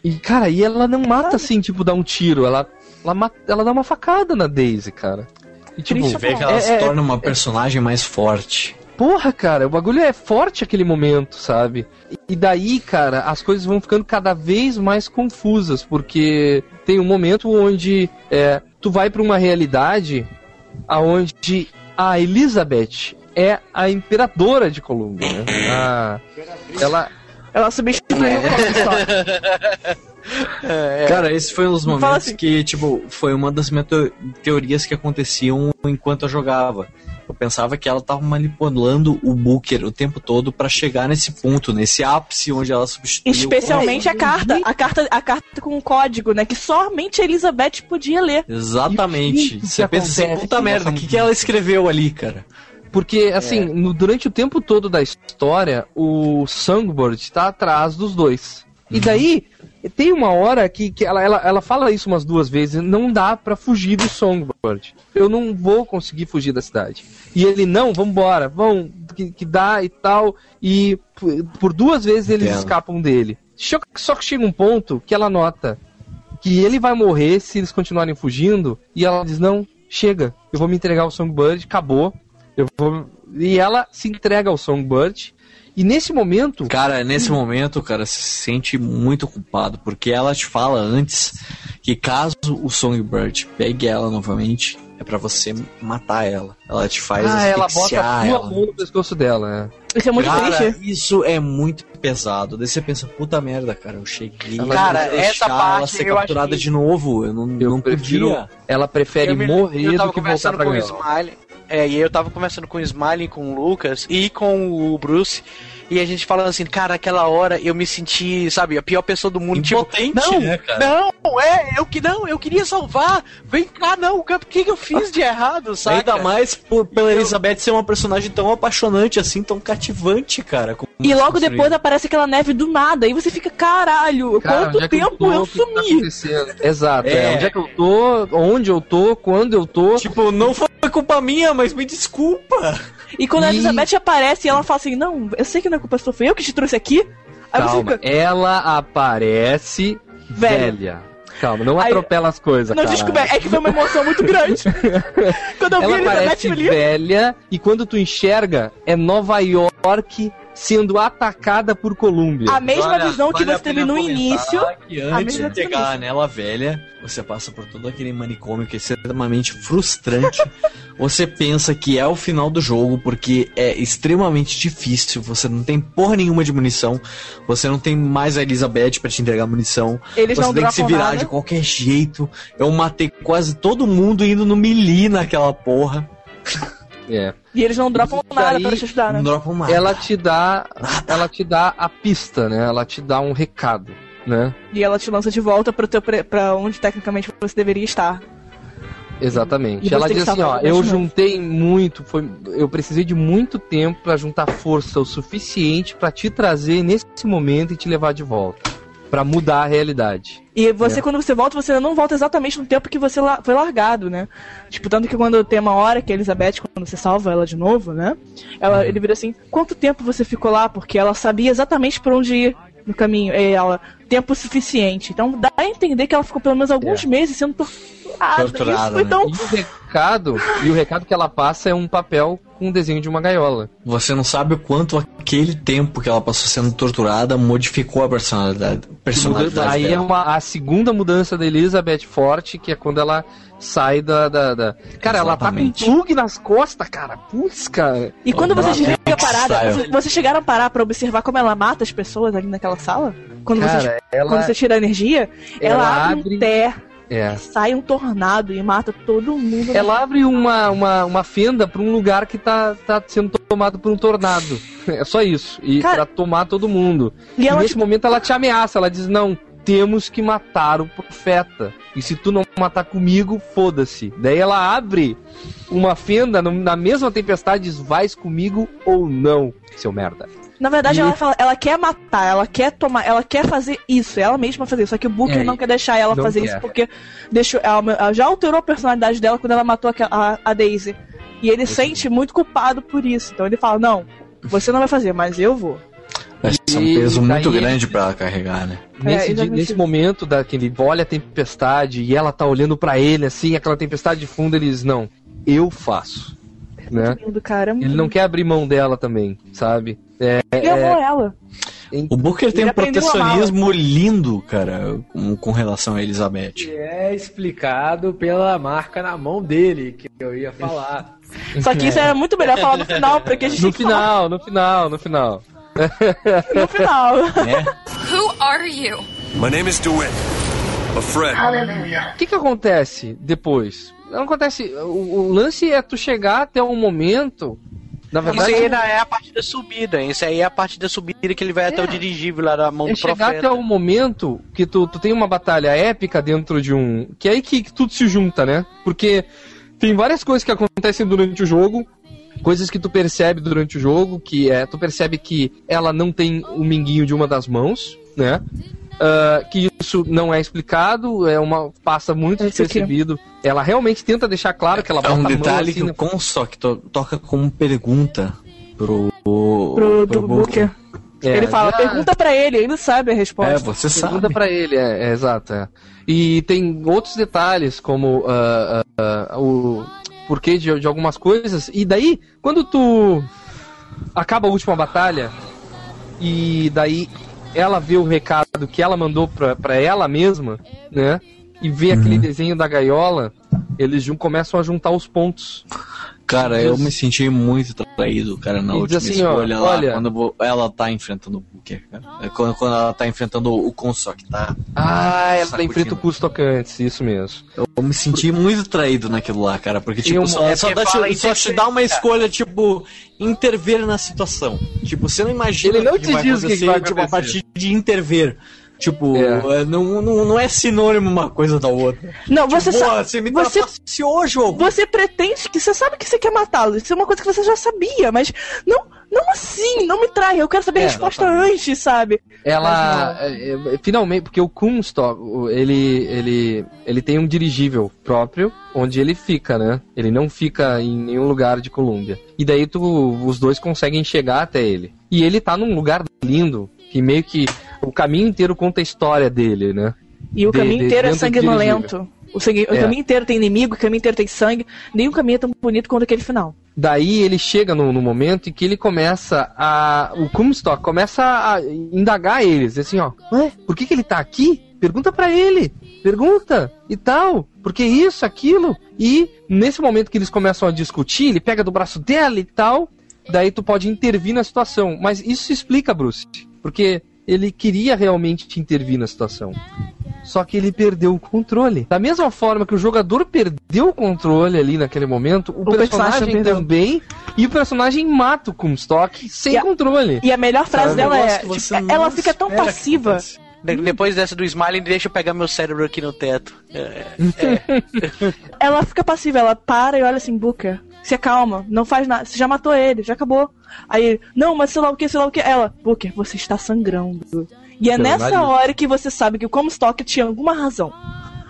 E, cara, e ela não mata assim, tipo, dá um tiro, ela, ela, mata- ela dá uma facada na Daisy, cara. E, tipo, Triste Você vê que ela é- se é- torna uma personagem mais forte. Porra, cara, o bagulho é forte aquele momento, sabe? E daí, cara, as coisas vão ficando cada vez mais confusas, porque tem um momento onde é, tu vai pra uma realidade aonde a Elizabeth é a imperadora de Colômbia, né? A- ela Ela substituiu É. Conan só. Cara, esse foi um dos momentos assim. que, tipo, foi uma das minhas teo- teorias que aconteciam enquanto eu jogava. Eu pensava que ela tava manipulando o Booker o tempo todo pra chegar nesse ponto, nesse ápice onde ela substituiu. Especialmente a carta, a carta, a carta com o código, né? Que somente a Elizabeth podia ler. Exatamente. Que Você pensa assim, puta merda, o que, que ela escreveu ali, cara? Porque, assim, no- durante o tempo todo da história, o Songbird tá atrás dos dois. E daí, tem uma hora que, que ela, ela, ela fala isso umas duas vezes, não dá pra fugir do Songbird. Eu não vou conseguir fugir da cidade. E ele, não, vambora, vão, que, que dá e tal. E por duas vezes eles Entendo. escapam dele. Só que- Só que chega um ponto que ela nota que ele vai morrer se eles continuarem fugindo. E ela diz: Não, chega, eu vou me entregar ao Songbird, acabou. Eu vou... E ela se entrega ao Songbird. E nesse momento. Cara, nesse momento, cara, se sente muito culpado, porque ela te fala antes que caso o Songbird pegue ela novamente, é pra você matar ela. Ela te faz Ah, ela bota a ela. mão no pescoço dela, né? Isso é muito cara, triste. isso é muito pesado. Daí você pensa, puta merda, cara, eu cheguei. Cara, vou deixar essa ela parte ser eu acho capturada que- de novo. Eu não, Eu não prefiro. podia. Ela prefere Eu me- morrer eu do que voltar pra com o ganhar. É, e eu tava conversando com o Smiley, com o Lucas e com o Bruce. E a gente falando assim, cara, aquela hora eu me senti, sabe, a pior pessoa do mundo. Impotente, tipo, não, né, cara? não, é, eu que não, eu queria salvar. Vem cá, não, o que, que eu fiz de errado, sabe? Ainda mais por, pela Elizabeth ser uma personagem tão apaixonante assim, tão cativante, cara. E logo depois aparece aquela neve do nada. E você fica, caralho, Cara, quanto é tempo tô? eu, O que que tá sumi? acontecendo? Exato, é. É. Onde é que eu tô? Onde eu tô? Quando eu tô? Tipo, não foi culpa minha, mas me desculpa. E quando a E- Elizabeth aparece, ela fala assim: Não, eu sei que não é culpa sua, foi eu que te trouxe aqui. Aí Calma, fica, ela aparece Velha. velha. Calma, não Aí- atropela as coisas, Não, desculpa, é que foi uma emoção muito grande. quando eu vi a Ela Elizabeth ali. velha e quando tu enxerga é Nova York sendo atacada por Colômbia. A mesma Olha, visão que vale a você teve no início. Que a antes de pegar visão. nela velha, você passa por todo aquele manicômio que é extremamente frustrante. você pensa que é o final do jogo, porque é extremamente difícil. Você não tem porra nenhuma de munição. Você não tem mais a Elizabeth pra te entregar munição. Eles você não tem que se virar nada. de qualquer jeito. Eu matei quase todo mundo indo no melee naquela porra. É. E eles não dropam Isso nada pra te ajudar, né? Não dropam nada. Ela te dá, ela te dá a pista, né? Ela te dá um recado, né? E ela te lança de volta pro teu pre... pra onde tecnicamente você deveria estar. Exatamente. Ela diz assim, ó, eu juntei muito, foi, eu precisei de muito tempo pra juntar força o suficiente pra te trazer nesse momento e te levar de volta, Pra mudar a realidade. E você, É. quando você volta, você não volta exatamente no tempo que você la- foi largado, né? Tipo, tanto que quando tem uma hora que a Elizabeth, quando você salva ela de novo, né? Ela, ele vira assim, quanto tempo você ficou lá? Porque ela sabia exatamente por onde ir no caminho. E ela, tempo suficiente. Então dá a entender que ela ficou pelo menos alguns meses sendo torturada. Torturada, Isso foi né? tão... E o recado, e o recado que ela passa é um papel com um desenho de uma gaiola. Você não sabe o quanto aquele tempo que ela passou sendo torturada modificou a personalidade, personalidade Aí é dela. uma, a segunda mudança da Elizabeth Forte, que é quando ela sai da. da, da- Cara, ela tá com um Exatamente. plug nas costas, cara. Putz, cara. E quando você Ela desliga é a parada, vocês, vocês chegaram a parar pra observar como ela mata as pessoas ali naquela sala? Quando, Cara, você, ela- quando você tira a energia, ela, ela abre, abre- um té É. sai um tornado e mata todo mundo. Ela abre uma, uma, uma fenda pra um lugar que tá, tá sendo tomado por um tornado. É só isso. E Cara- pra tomar todo mundo. E E, nesse tipo- momento ela te ameaça, ela diz, não, temos que matar o profeta. E se tu não matar comigo, foda-se. Daí ela abre uma fenda na mesma tempestade e diz, vais comigo ou não, seu merda. Na verdade, E- ela, fala, ela quer matar, ela quer tomar, ela quer fazer isso, ela mesma fazer isso. Só que o Booker É, não quer deixar ela fazer quer. isso porque deixou, ela, ela já alterou a personalidade dela quando ela matou a, a, a Daisy. E ele sente muito culpado por isso. Então ele fala: Não, você não vai fazer, mas eu vou. Vai ser um peso muito daí- grande pra ela carregar, né? Nesse, exatamente nesse isso. momento da, que ele olha a tempestade e ela tá olhando pra ele assim, aquela tempestade de fundo, ele diz, não, eu faço. Né? Lindo, cara. Ele não quer abrir mão dela também, sabe? É, Ele é- amou ela. O Booker tem Ele um protecionismo lindo, cara, com, com relação a Elizabeth. Que é explicado pela marca na mão dele, que eu ia falar. Só que isso era muito melhor falar no final, porque a gente no tem que falar final, no final, no final. no final. Who are you? My name is DeWitt. A friend. O que que acontece depois? Não acontece. O, o lance é tu chegar até um momento. Na Isso verdade, aí ainda é a parte da subida. Isso aí é a parte da subida que ele vai até o dirigível lá da mão é do chegar profeta. até o momento que tu, tu tem uma batalha épica dentro de um. Que é aí que, que tudo se junta, né? Porque tem várias coisas que acontecem durante o jogo. Coisas que tu percebe durante o jogo, que é, tu percebe que ela não tem o minguinho de uma das mãos, né? Ah, que isso não é explicado, é uma passa muito Esse aqui. despercebido. Ela realmente tenta deixar claro que ela É um bota a mão detalhe assim que o Comstock to toca como pergunta pro, Pro, do Booker. É, ele fala, já- pergunta pra ele, ele sabe a resposta. É, você Pergunta sabe. pra ele, é, é, exato. é. E tem outros detalhes, como ah, ah, o porquê de, de algumas coisas. E daí, quando tu acaba a última batalha, e daí ela vê o recado que ela mandou pra, pra ela mesma, né? E vê aquele desenho da gaiola, eles jun- começam a juntar os pontos. Cara, eu me senti muito traído, cara, na E última assim, ó, escolha lá, olha- quando ela tá enfrentando o Booker, cara. É quando, quando ela tá enfrentando o Comstock, tá? Ah, ela Sacudindo. enfrenta o custo tocantes, isso mesmo. Eu me senti muito traído naquilo lá, cara, porque, tipo, um- só, é só dá, só te dá uma escolha, tipo, intervir na situação. Tipo, você não imagina Ele não que te vai diz o que acontecer, vai tipo, a acontecer. partir de intervir. Tipo, É. é, não, não, não é sinônimo uma coisa da outra. Não, você tipo, sabe. você me você- trapaceou, jogo. Você pretende que você sabe que você quer matá-lo. Isso é uma coisa que você já sabia, mas não, não assim, não me trai. Eu quero saber a É, resposta antes, sabe? Ela é, é, finalmente, porque o Comstock, o- ele ele ele tem um dirigível próprio onde ele fica, né? Ele não fica em nenhum lugar de Colômbia. E daí tu os dois conseguem chegar até ele. E ele tá num lugar lindo, que meio que o caminho inteiro conta a história dele, né? E o De- caminho de- inteiro é dentro do sanguinolento. O, sangue- o É. caminho inteiro tem inimigo, o caminho inteiro tem sangue. Nenhum caminho é tão bonito quanto aquele final. Daí ele chega no, no momento em que ele começa a. O Comstock começa a indagar eles, assim, ó. Ué, por que, que ele tá aqui? Pergunta pra ele. Pergunta e tal. Porque isso, aquilo. E nesse momento que eles começam a discutir, ele pega do braço dela e tal. Daí tu pode intervir na situação. Mas isso explica, Bruce. Porque ele queria realmente intervir na situação. Só que ele perdeu o controle. Da mesma forma que o jogador perdeu o controle ali naquele momento, o, O personagem também. E o personagem mata o Comstock sem E a- controle. E a melhor frase Sabe, dela é: tipo, ela fica tão passiva. De- Depois dessa do Smiling, deixa eu pegar meu cérebro aqui no teto. É, Ela fica passiva, ela para e olha assim, Booker, se acalma, não faz nada, você já matou ele, já acabou. Aí não, mas sei lá o que, sei lá o que. Ela, Booker, você está sangrando. E é Pelo nessa nariz. hora que você sabe que o Comstock tinha alguma razão.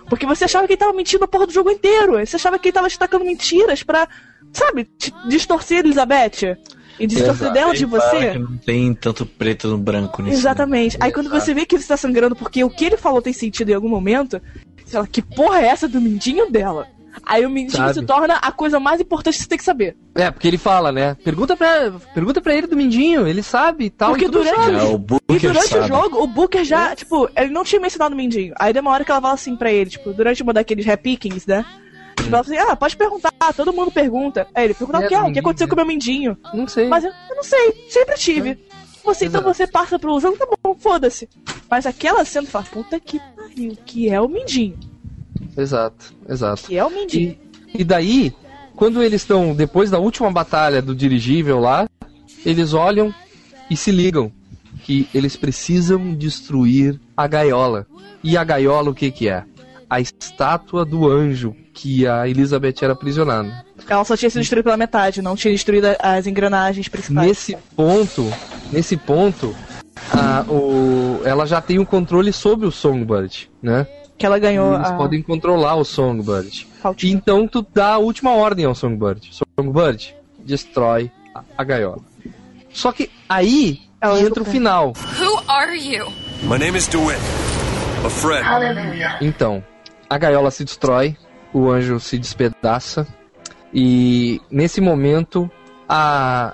Porque você achava que ele tava mentindo a porra do jogo inteiro. Você achava que ele tava destacando mentiras pra, sabe, distorcer a Elizabeth. E distorcer Exato. dela de você. Não tem tanto preto no branco nisso. né? Exatamente. Aí quando você vê que ele está sangrando porque o que ele falou tem sentido em algum momento, você fala, que porra é essa do mindinho dela? Aí o mindinho Sabe. se torna a coisa mais importante que você tem que saber. É, porque ele fala, né? Pergunta pra, pergunta pra ele do Mindinho, ele sabe e tal. Porque e tudo durante sabe. É, o E Booker durante sabe. o jogo, o Booker já, tipo, ele não tinha mencionado o Mindinho. Aí deu uma hora que ela fala assim pra ele, tipo, durante uma daqueles repickings, né? Tipo, ela fala assim, ah, pode perguntar, todo mundo pergunta. Aí ele pergunta É, o que, é, o que aconteceu com o meu Mindinho? Não sei. Mas eu, eu não sei, sempre tive. Você, então você passa pro jogo, tá bom, foda-se. Mas aquela cena fala, puta que pariu, que é o Mindinho. Exato, exato. Que é o Mindy. E, e daí, quando eles estão, depois da última batalha do dirigível lá, eles olham e se ligam que eles precisam destruir a gaiola. E a gaiola o que que é? A estátua do anjo que a Elizabeth era aprisionada. Ela só tinha sido destruída pela metade, não tinha destruído as engrenagens principais. Nesse ponto, nesse ponto, a, o, ela já tem o controle sobre o Songbird, né? Que ela ganhou. Eles a... podem controlar o Songbird. Faltinha. Então tu dá a última ordem ao Songbird. Songbird, destrói a, gaiola. Só que aí Ela entra o final. Who are you? My name is DeWitt. A friend. Então, a gaiola se destrói, o anjo se despedaça e nesse momento, a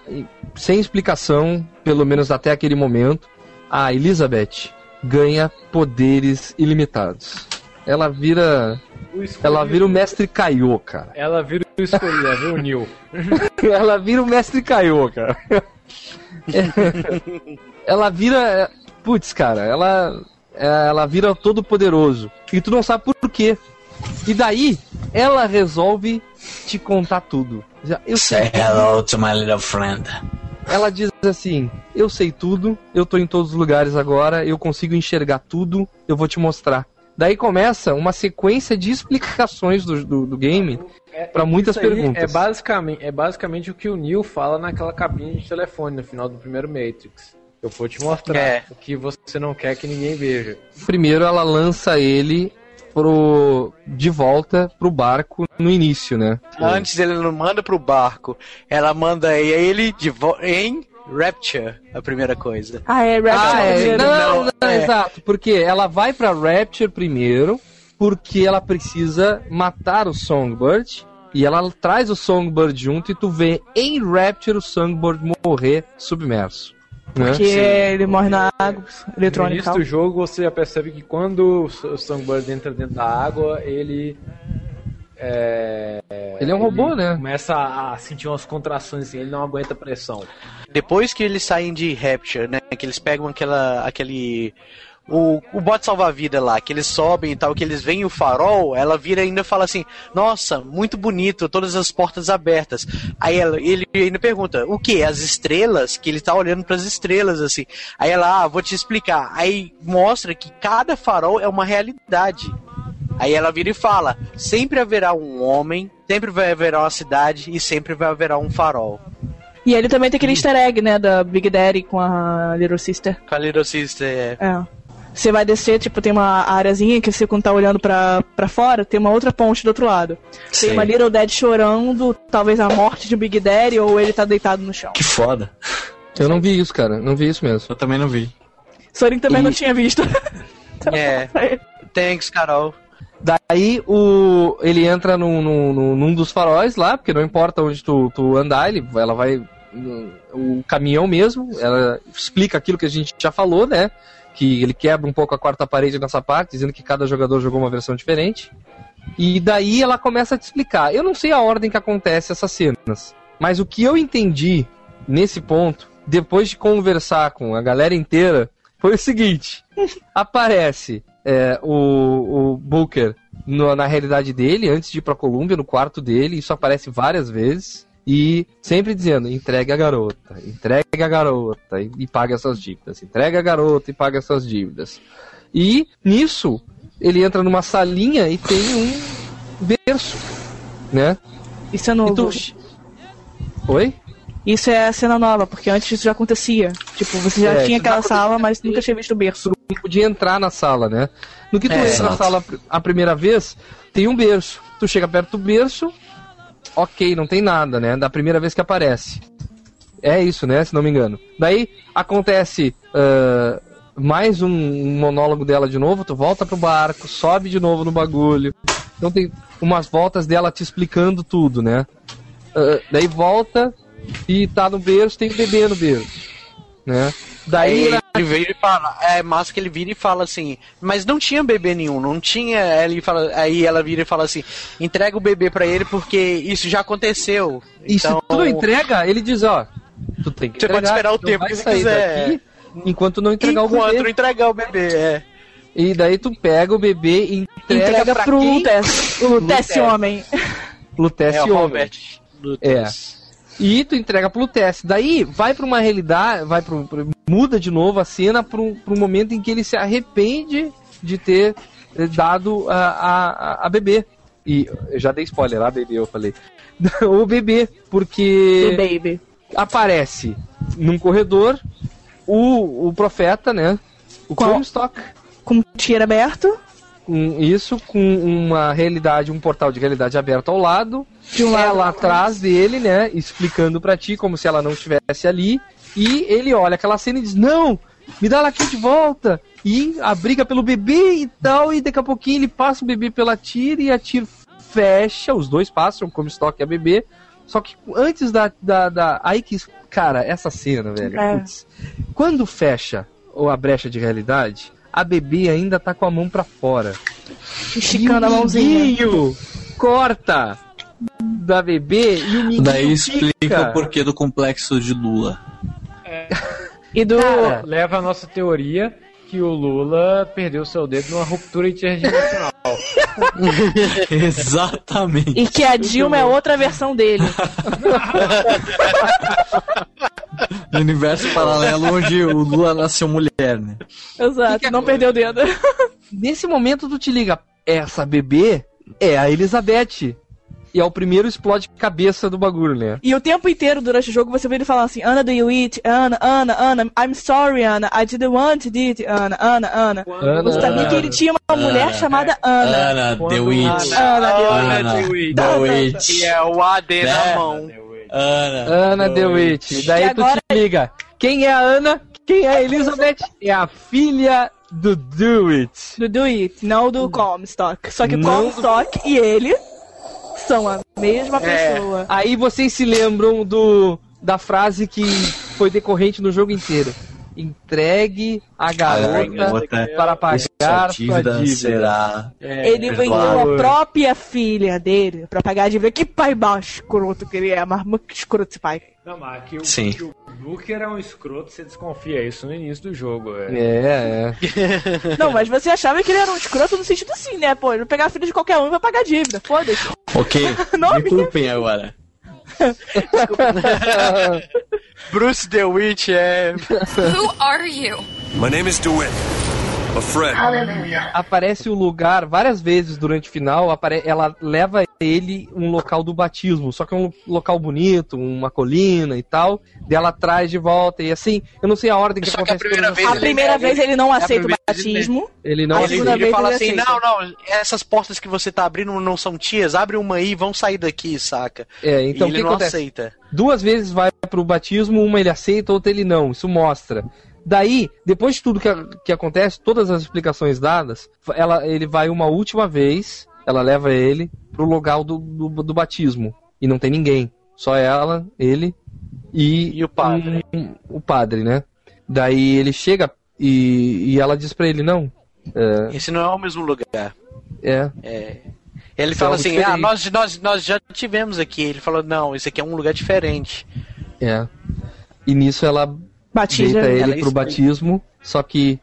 sem explicação, pelo menos até aquele momento, a Elizabeth ganha poderes ilimitados. Ela vira, ela vira o mestre Kaiô, cara. Ela vira o vira o Neil. ela vira o mestre Kaiô, cara. ela vira, putz, cara, ela ela vira todo poderoso e tu não sabe por quê. E daí ela resolve te contar tudo. Eu Say hello to my little friend. ela diz assim: Eu sei tudo, eu tô em todos os lugares agora, eu consigo enxergar tudo, eu vou te mostrar. Daí começa uma sequência de explicações do, do, do game para muitas Isso aí perguntas. É basicamente, é basicamente o que o Neil fala naquela cabine de telefone no final do primeiro Matrix. Eu vou te mostrar É. o que você não quer que ninguém veja. Primeiro ela lança ele pro de volta pro barco no início, né? Antes ele não manda pro barco, ela manda ele de vo- em Rapture, a primeira coisa. Ah, é Rapture Ah, é, não, não, Não, é. exato, porque ela vai pra Rapture primeiro, porque ela precisa matar o Songbird, e ela traz o Songbird junto e tu vê em Rapture o Songbird morrer submerso. Né? Porque ele morre na água No eletrônica. início do jogo você já percebe que quando o Songbird entra dentro da água, ele. É, Ele é um robô, né? Começa a sentir umas contrações assim, ele não aguenta pressão. Depois que eles saem de Rapture, né, que eles pegam aquela, aquele... O, o bote salva-vida lá, que eles sobem e tal, que eles veem o farol, ela vira e ainda fala assim, nossa, muito bonito, todas as portas abertas. Aí ela, ele ainda pergunta, o que? As estrelas? Que ele tá olhando para as estrelas, assim. Aí ela, ah, vou te explicar. Aí mostra que cada farol é uma realidade. Aí ela vira e fala: sempre haverá um homem, sempre vai haverá uma cidade e sempre vai haverá um farol. E ele também tem aquele easter egg, né, da Big Daddy com a Little Sister. Com a Little Sister, é. É. Você vai descer, tipo, tem uma areazinha que você quando tá olhando pra, pra fora, tem uma outra ponte do outro lado. Tem Sei. uma Little Dad chorando, talvez a morte de Big Daddy, ou ele tá deitado no chão. Que foda. Eu não vi isso, cara, não vi isso mesmo. Eu também não vi. Sorin também E- não tinha visto. É. Thanks, Carol. Daí o, ele entra num, num, num- dos faróis lá, porque não importa onde tu, tu andar, ele, ela vai. O caminhão mesmo, ela explica aquilo que a gente já falou, né? Que ele quebra um pouco a quarta parede nessa parte, dizendo que cada jogador jogou uma versão diferente. E daí ela começa a te explicar. Eu não sei a ordem que acontece essas cenas, mas o que eu entendi nesse ponto, depois de conversar com a galera inteira, foi o seguinte: aparece é, o, o Booker no- na realidade dele, antes de ir pra Colômbia, no quarto dele, isso aparece várias vezes. E sempre dizendo, entregue a garota, entregue a garota e, e pague as suas dívidas, entregue a garota e pague as suas dívidas. E nisso, ele entra numa salinha e tem um berço, né? Isso é novo. Tu- Oi? Isso é a cena nova, porque antes isso já acontecia. Tipo, você já É, tinha aquela sala, mas nunca tinha visto o berço. não podia entrar na sala, né? No que tu É, entra na exato. sala a primeira vez, tem um berço. Tu chega perto do berço, ok, não tem nada, né? Da primeira vez que aparece. É isso, né? Se não me engano. Daí acontece ah, mais um, monólogo dela de novo, tu volta pro barco, sobe de novo no bagulho. Então tem umas voltas dela te explicando tudo, né? Ah, daí volta e tá no berço, tem bebê no berço, né? Daí Aí ele vira e fala, é massa que ele vira e fala assim, mas não tinha bebê nenhum, não tinha. Ele fala, aí ela vira e fala assim, entrega o bebê pra ele porque isso já aconteceu. E se Então, tu não entrega, ele diz, ó, tu tem que Você pode entregar, esperar o tempo que você sair quiser. daqui enquanto não entregar o enquanto bebê. não entregar o bebê, é. E daí tu pega o bebê e entrega, Entrega pra pro? Lutece. O Lutece homem. Lutece É, o homem. Robert É. E tu entrega pro Lutece. Daí vai pra uma realidade, vai pro- muda de novo a cena pro, pro momento em que ele se arrepende de ter eh, dado a, a, a- bebê. E eu já dei spoiler lá, bebê, eu falei. o bebê, porque Do baby. aparece num corredor o, o profeta, né? O? Comstock. Com tiro aberto. Com isso, com uma realidade, um portal de realidade aberto ao lado. De um lado. ela atrás dele, né? Explicando pra ti como se ela não estivesse ali. E ele olha aquela cena e diz: Não! Me dá ela aqui de volta! E a briga pelo bebê e tal. E daqui a pouquinho ele passa o bebê pela tira e a tira fecha. Os dois passam, como estoque a bebê. Só que antes da. da, da aí que. Cara, essa cena, velho. É. putz, quando fecha ou a brecha de realidade, a bebê ainda tá com a mão pra fora. Esticando a mãozinha. Corta da bebê e o Miguinho Daí explica fica. o porquê do complexo de Lula. E do. Cara, leva a nossa teoria que o Lula perdeu seu dedo numa ruptura interdimensional. Exatamente. E que a Dilma é outra versão dele. No universo paralelo onde o Lula nasceu mulher, né? Exato, não perdeu o dedo. Nesse momento tu te liga, essa bebê é a Elizabeth. E é o primeiro explode cabeça do bagulho, né? E o tempo inteiro durante o jogo você vê ele falando assim: Ana, do you eat? Ana, Ana, Ana, I'm sorry, Ana, I didn't want to eat, Ana, Ana, Ana. Ana, Você sabia que ele tinha uma mulher chamada Ana. Ana, The Witch. Ana, Ana, The Witch. E é o AD na Né? mão. Ana. Ana DeWitt. Daí E tu agora- te liga, quem é a Ana? Quem é a Elizabeth? É a filha do DeWitt. Do Do It, não do Comstock. Só que o Não do- Comstock e ele são a mesma É. pessoa. Aí vocês se lembram do da frase que foi decorrente no jogo inteiro. Entregue a garota garota, para pagar Sua dívida será. ele vendeu a própria filha dele pra pagar a dívida. Que pai baixo escroto que ele é, mas muito escroto esse pai. Não, mas que o, Sim. que o Booker é um escroto, você desconfia isso no início do jogo. É. É, é. Não, mas você achava que ele era um escroto no sentido assim, né? Pô, ele vai pegar a filha de qualquer um e vai pagar a dívida. Foda-se. Ok, Não, me culpem agora. Bruce DeWitt é. Who are you? My name is DeWitt. A friend. Aparece o lugar várias vezes durante o final. Ela leva ele um local do batismo, só que é um local bonito, uma colina e tal. Daí ela traz de volta e assim. Eu não sei a ordem que Só que a acontece. primeira vez A coisas. primeira vez ele não aceita o vez ele- batismo. Ele não a Ele, segunda ele vez fala ele assim: aceita. não, não, essas portas que você tá abrindo não são tias, abre uma aí e vão sair daqui, saca? É, então e o ele que não acontece? aceita. Duas vezes vai pro batismo, uma ele aceita, outra ele não. Isso mostra. Daí, depois de tudo que, que acontece, todas as explicações dadas, ela, ele vai uma última vez, ela leva ele pro lugar do, do, do batismo. E não tem ninguém. Só ela, ele e, E o padre. um- o padre, né? Daí ele chega e, e ela diz pra ele, não. É, Esse não é o mesmo lugar. é, É. Ele Isso fala é algo assim: diferente. ah, nós, nós, nós já tivemos aqui. Ele falou: não, esse aqui é um lugar diferente. é. E nisso ela Batiza. deita ele ela pro batismo, só que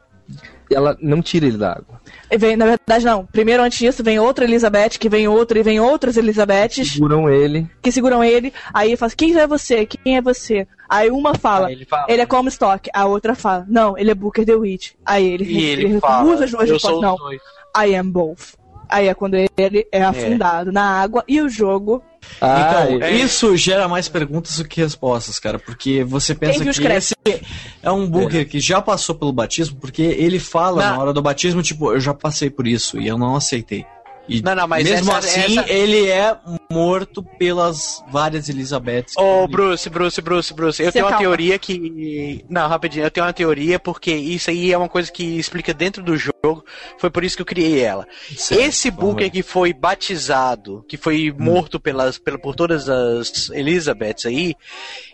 ela não tira ele da água. E Vem, na verdade, não. Primeiro, antes disso, vem outra Elizabeth, que vem outra, e vem outras Elizabeths Seguram ele. que seguram ele. Aí ele fala quem é você? Quem é você? Aí uma fala, Aí ele fala- ele é Comstock. A outra fala, não, ele é Booker DeWitt. Aí ele, E ele fala: recusa as duas respostas. Não, dois. I am both. Aí é quando ele é afundado na água e o jogo. Ah, Então, e- isso gera mais perguntas do que respostas, cara, porque você pensa que esse é um booker que já passou pelo batismo, porque ele fala Não. na hora do batismo, tipo, eu já passei por isso e eu não aceitei. E Não, não, mas mesmo essa- assim, essa- ele é morto pelas várias Elizabeths. Ô, Bruce, Bruce, Bruce, Bruce, eu Você tenho uma calma. teoria que. Não, rapidinho, eu tenho uma teoria porque isso aí é uma coisa que explica dentro do jogo. Foi por isso que eu criei ela. Certo, Esse Booker que foi batizado, que foi morto pelas, pela, por todas as Elizabeths aí,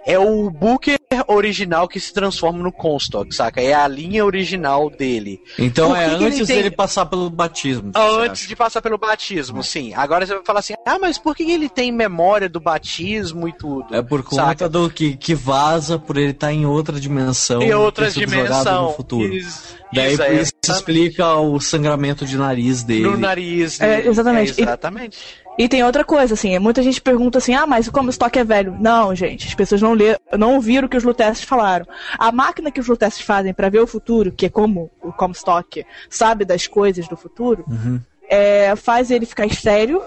é o Booker original que se transforma no Comstock, saca? É a linha original dele. Então é antes tem- dele passar pelo batismo. Antes de passar pelo batismo, sim. Agora você vai falar assim: ah, mas por que ele tem memória do batismo e tudo? É por conta Saca? do que, que vaza por ele estar em outra dimensão. Em outra dimensão. No futuro. Isso, Daí isso, é, isso explica o sangramento de nariz dele. No nariz. É, dele. exatamente. É, exatamente. E tem outra coisa, assim, muita gente pergunta assim, ah, mas o Comstock é velho. Não, gente, as pessoas não leram, não ouviram o que os Lutesses falaram. A máquina que os Lutesses fazem pra ver o futuro, que é como o Comstock sabe das coisas do futuro, Uhum. é, faz ele ficar estéreo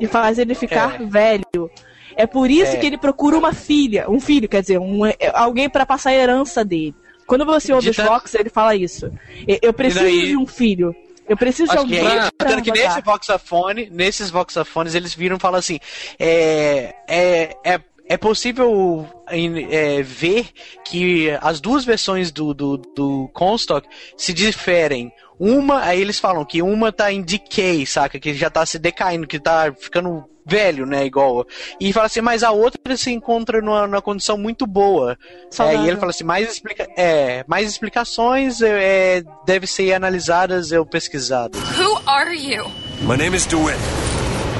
e faz ele ficar velho. É por isso É. que ele procura uma filha, um filho, quer dizer, um, é, alguém pra passar a herança dele. Quando você ouve os Dita- Vox, ele fala isso. Eu, eu preciso daí- de um filho. Eu preciso de Acho que alguém pra tanto que nesse voxafone, nesses voxafones, eles viram e falam assim: é, é, é, é possível é, ver que as duas versões do, do, do Comstock se diferem. Uma, aí eles falam que uma tá em decay, saca? Que já tá se decaindo, que tá ficando velho, né? Igual. E fala assim, mas a outra se encontra numa, numa condição muito boa. É, e ele fala assim, mais, explica é, mais explicações é, devem ser analisadas ou pesquisadas. Who are you? My name is DeWitt.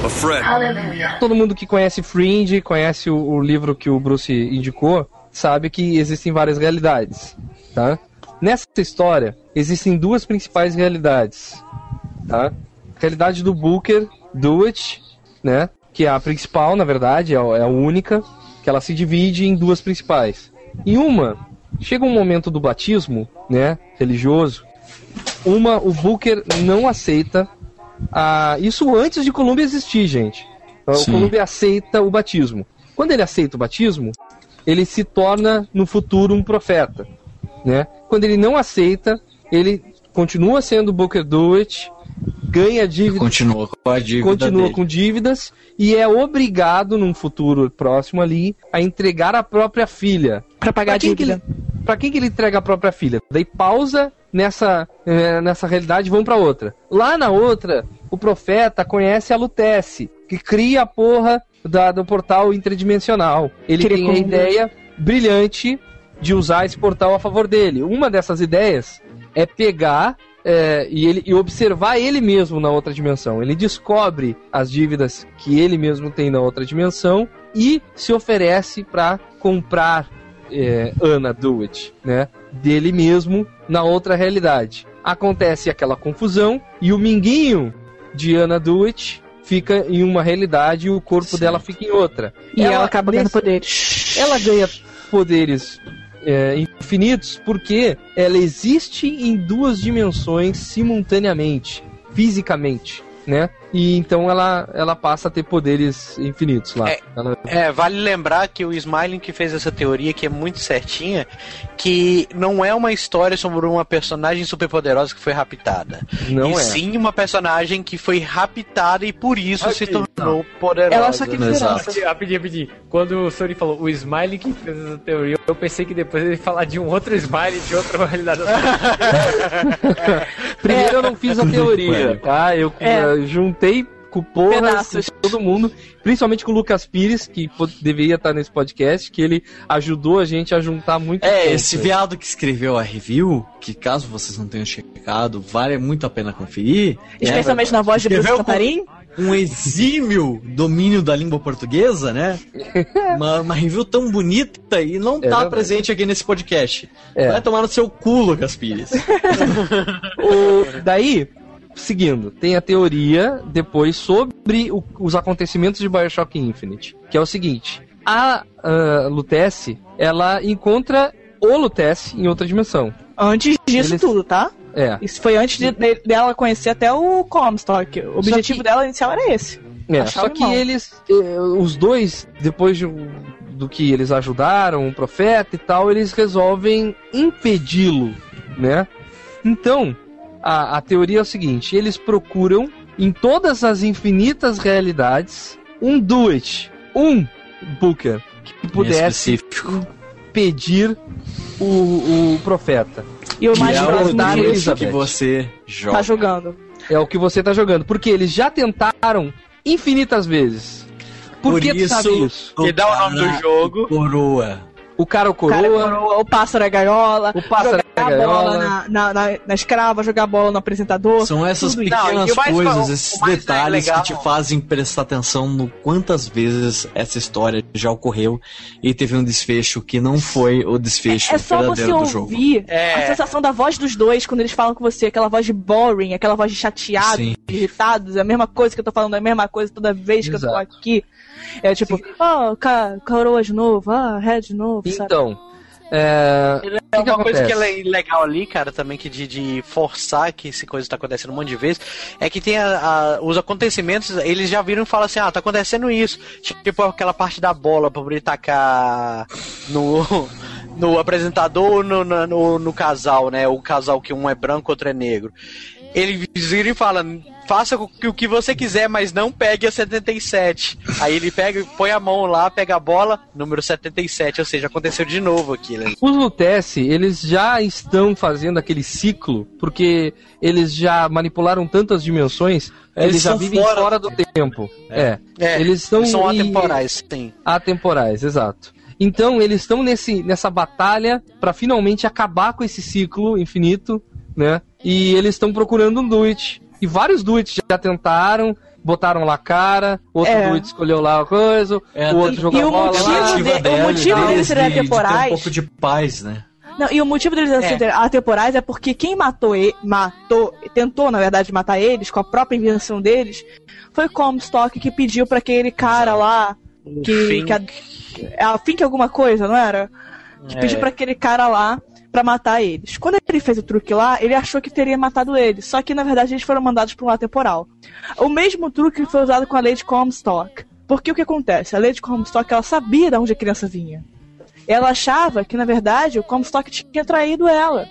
A friend. Todo mundo que conhece Fringe, conhece o, o livro que o Bruce indicou, sabe que existem várias realidades, tá? Nessa história, existem duas principais realidades, tá? Realidade do Booker, Dewitt, né? Que é a principal, na verdade, é a é a única, que ela se divide em duas principais. Em uma, chega um momento do batismo, né? Religioso, uma, o Booker não aceita a... Isso antes de Columbia existir, gente. Então, O. Columbia aceita o batismo. Quando ele aceita o batismo, ele se torna no futuro um profeta, né? Quando ele não aceita, ele continua sendo Booker Dewitt, ganha dívidas, Continua com a dívida continua dele. com dívidas e é obrigado num futuro próximo ali a entregar a própria filha. Pra pagar a quem que dívida. ele, pra quem que ele entrega a própria filha? Daí pausa nessa, eh, nessa realidade e vão pra outra. Lá na outra, o profeta conhece a Lutece, que cria a porra da, do portal interdimensional. Ele Queria tem a ideia brilhante de usar esse portal a favor dele. Uma dessas ideias é pegar é, e, ele, e observar ele mesmo na outra dimensão. Ele descobre as dívidas que ele mesmo tem na outra dimensão e se oferece para comprar é, Anna Dewitt, né? Dele mesmo na outra realidade. Acontece aquela confusão e o minguinho de Anna Dewitt fica em uma realidade e o corpo dela fica em outra. E ela, acaba ganhando poderes. ela ganha poderes é, infinitos porque ela existe em duas dimensões simultaneamente, fisicamente, né? E então ela, ela passa a ter poderes infinitos lá. É, Ela- É, vale lembrar que o Smiling que fez essa teoria, que é muito certinha, que não é uma história sobre uma personagem superpoderosa que foi raptada. Não e é. sim uma personagem que foi raptada e por isso se tornou poderosa. Ela só que diferença. Rapidinho, rapidinho, rapidinho. Quando o Sony falou o Smiley que fez essa teoria, eu pensei que depois ele ia falar de um outro Smiley de outra realidade. Primeiro eu não fiz a teoria, tá? Eu É. eh, juntei com porra Pedaços. com todo mundo, principalmente com o Lucas Pires, que deveria estar nesse podcast, que ele ajudou a gente a juntar muito É, ponto. esse viado que escreveu a review, que caso vocês não tenham checado, vale muito a pena conferir. Especialmente na voz de Bruce Cantarim. Um exímio domínio da língua portuguesa, né? Uma, uma review tão bonita e não tá verdade. presente aqui nesse podcast. É. Vai tomar no seu cu, Lucas Pires. O- daí, seguindo, tem a teoria depois sobre o- os acontecimentos de Bioshock Infinite, que é o seguinte: a ah, Lutece, ela encontra o Lutece em outra dimensão. Antes disso tudo, tá? É. Isso foi antes de- de- dela conhecer até o Comstock. O objetivo que- dela inicial era esse. É, só que eles, eh, os dois, depois de do que eles ajudaram, o profeta e tal, eles resolvem impedi-lo, né? Então, a, a teoria é o seguinte: eles procuram em todas as infinitas realidades um Duet, um Booker que pudesse pedir o, o profeta. E o mais é o da Duet Elizabeth. que você joga. tá jogando. É o que você tá jogando, porque eles já tentaram infinitas vezes. Por, Por que tu isso, sabe isso? Que dá o nome do jogo. Coroa. O cara, o O, cara, coroa. coroa, o pássaro é gaiola. O pássaro jogar é a gaiola. bola na, na, na, na escrava, jogar a bola no apresentador. São essas pequenas o mais- coisas, o esses mais detalhes legal- que te fazem prestar atenção no quantas vezes essa história já ocorreu e teve um desfecho que não foi o desfecho É só você verdadeiro do jogo. ouvir É. a sensação da voz dos dois quando eles falam com você, aquela voz de boring, aquela voz de chateados, Sim. irritados, é a mesma coisa que eu tô falando, é a mesma coisa toda vez que eu tô Exato. aqui. É tipo, oh, ca coroa de novo, ah, red de novo? Então, é, É que que uma coisa que é legal ali, cara, também que de, de forçar que essa coisa tá acontecendo um monte de vezes, é que tem a- a- os acontecimentos, eles já viram e falam assim, ah, tá acontecendo isso. Tipo aquela parte da bola pra poder tacar no, no apresentador ou no, no, no- no casal, né? O casal que um é branco, outro é negro. Ele vira e fala, faça o que- você quiser, mas não pegue a 77. Aí ele pega, põe a mão lá, pega a bola, número 77, ou seja, aconteceu de novo aquilo. Os Lutece, eles já estão fazendo aquele ciclo, porque eles já manipularam tantas dimensões, Eles eles, já são vivem fora fora, do tempo. É. É, Eles estão são em- atemporais, sim. Atemporais, exato. Então eles estão nesse, nessa batalha pra finalmente acabar com esse ciclo infinito, né? E eles estão procurando um Duit. E vários Duits já tentaram, botaram lá a cara, outro É. Duit escolheu lá a coisa, É, o outro e- jogou e a o bola motivo lá. de- o dela- motivo deles serem de- de ter atemporais- um pouco de paz, né? Não, e o motivo deles É. serem atemporais é porque quem matou, e, matou, tentou, na verdade, matar eles, com a própria invenção deles, foi o Comstock que pediu pra aquele cara lá, que, que a, a Fink alguma coisa, não era? Que É. pediu pra aquele cara lá pra matar eles. Quando ele fez o truque lá, ele achou que teria matado eles, só que na verdade eles foram mandados pra um lado temporal. O mesmo truque foi usado com a Lady Comstock. Porque o que acontece? A Lady Comstock, ela sabia de onde a criança vinha. Ela achava que, na verdade, o Comstock tinha traído ela.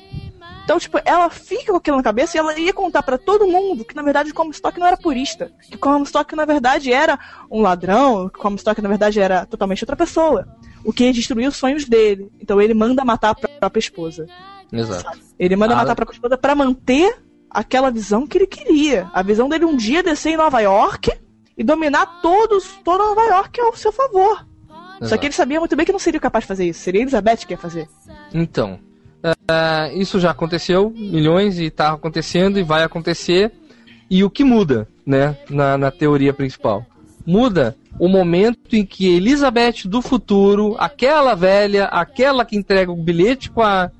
Então, tipo, ela fica com aquilo na cabeça e ela ia contar pra todo mundo que, na verdade, o Comstock não era purista. Que o Comstock, na verdade, era um ladrão. Que o Comstock, na verdade, era totalmente outra pessoa. O que destruiu os sonhos dele. Então, ele manda matar a própria esposa. Exato. Ele manda Ah. matar a própria esposa pra manter aquela visão que ele queria. A visão dele um dia descer em Nova York e dominar todos, toda Nova York ao seu favor. Só Exato. que ele sabia muito bem que não seria capaz de fazer isso. Seria Elizabeth que ia fazer. Então, ah, isso já aconteceu, milhões, e tá acontecendo e vai acontecer. E o que muda, né, na, na teoria principal? Muda o momento em que Elizabeth do futuro, aquela velha, aquela que entrega o bilhete com a,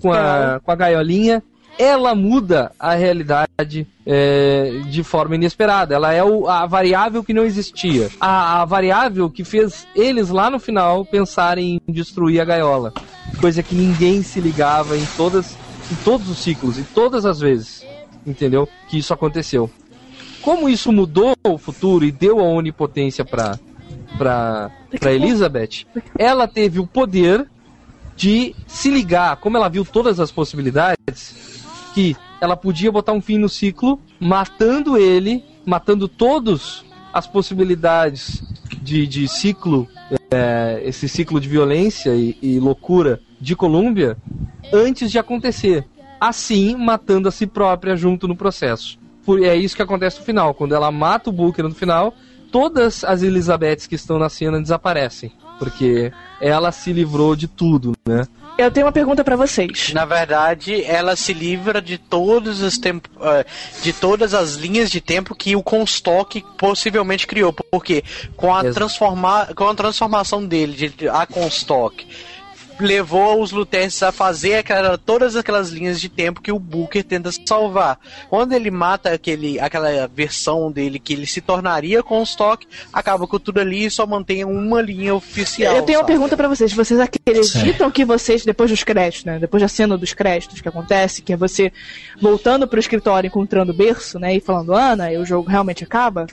com a, com a gaiolinha, ela muda a realidade é, de forma inesperada. Ela é o- a variável que não existia. A, a variável que fez eles lá no final pensarem em destruir a gaiola. Coisa que ninguém se ligava em todas em todos os ciclos, e todas as vezes. Entendeu? Que isso aconteceu. Como isso mudou o futuro e deu a onipotência para para para Elizabeth, ela teve o poder de se ligar, como ela viu todas as possibilidades, que ela podia botar um fim no ciclo, matando ele, matando todas as possibilidades de, de ciclo, é, esse ciclo de violência e, e loucura de Colômbia, antes de acontecer. Assim, matando a si própria junto no processo. Por, é isso que acontece no final. Quando ela mata o Booker no final, todas as Elizabeths que estão na cena desaparecem. Porque ela se livrou de tudo, né? Eu tenho uma pergunta pra vocês. Na verdade, ela se livra de todos os tempo, eh, de todas as linhas de tempo que o Comstock possivelmente criou, porque com a Exato. transformar, com a transformação dele de a Comstock levou os Lutenses a fazer aquela, todas aquelas linhas de tempo que o Booker tenta salvar. Quando ele mata aquele, aquela versão dele que ele se tornaria Comstock, acaba com tudo ali e só mantém uma linha oficial. Eu tenho uma sabe? pergunta pra vocês. Vocês acreditam que vocês, depois dos créditos, né? Depois da cena dos créditos que acontece, que é você voltando pro escritório, encontrando o berço, né? E falando, Ana, e o jogo realmente acaba?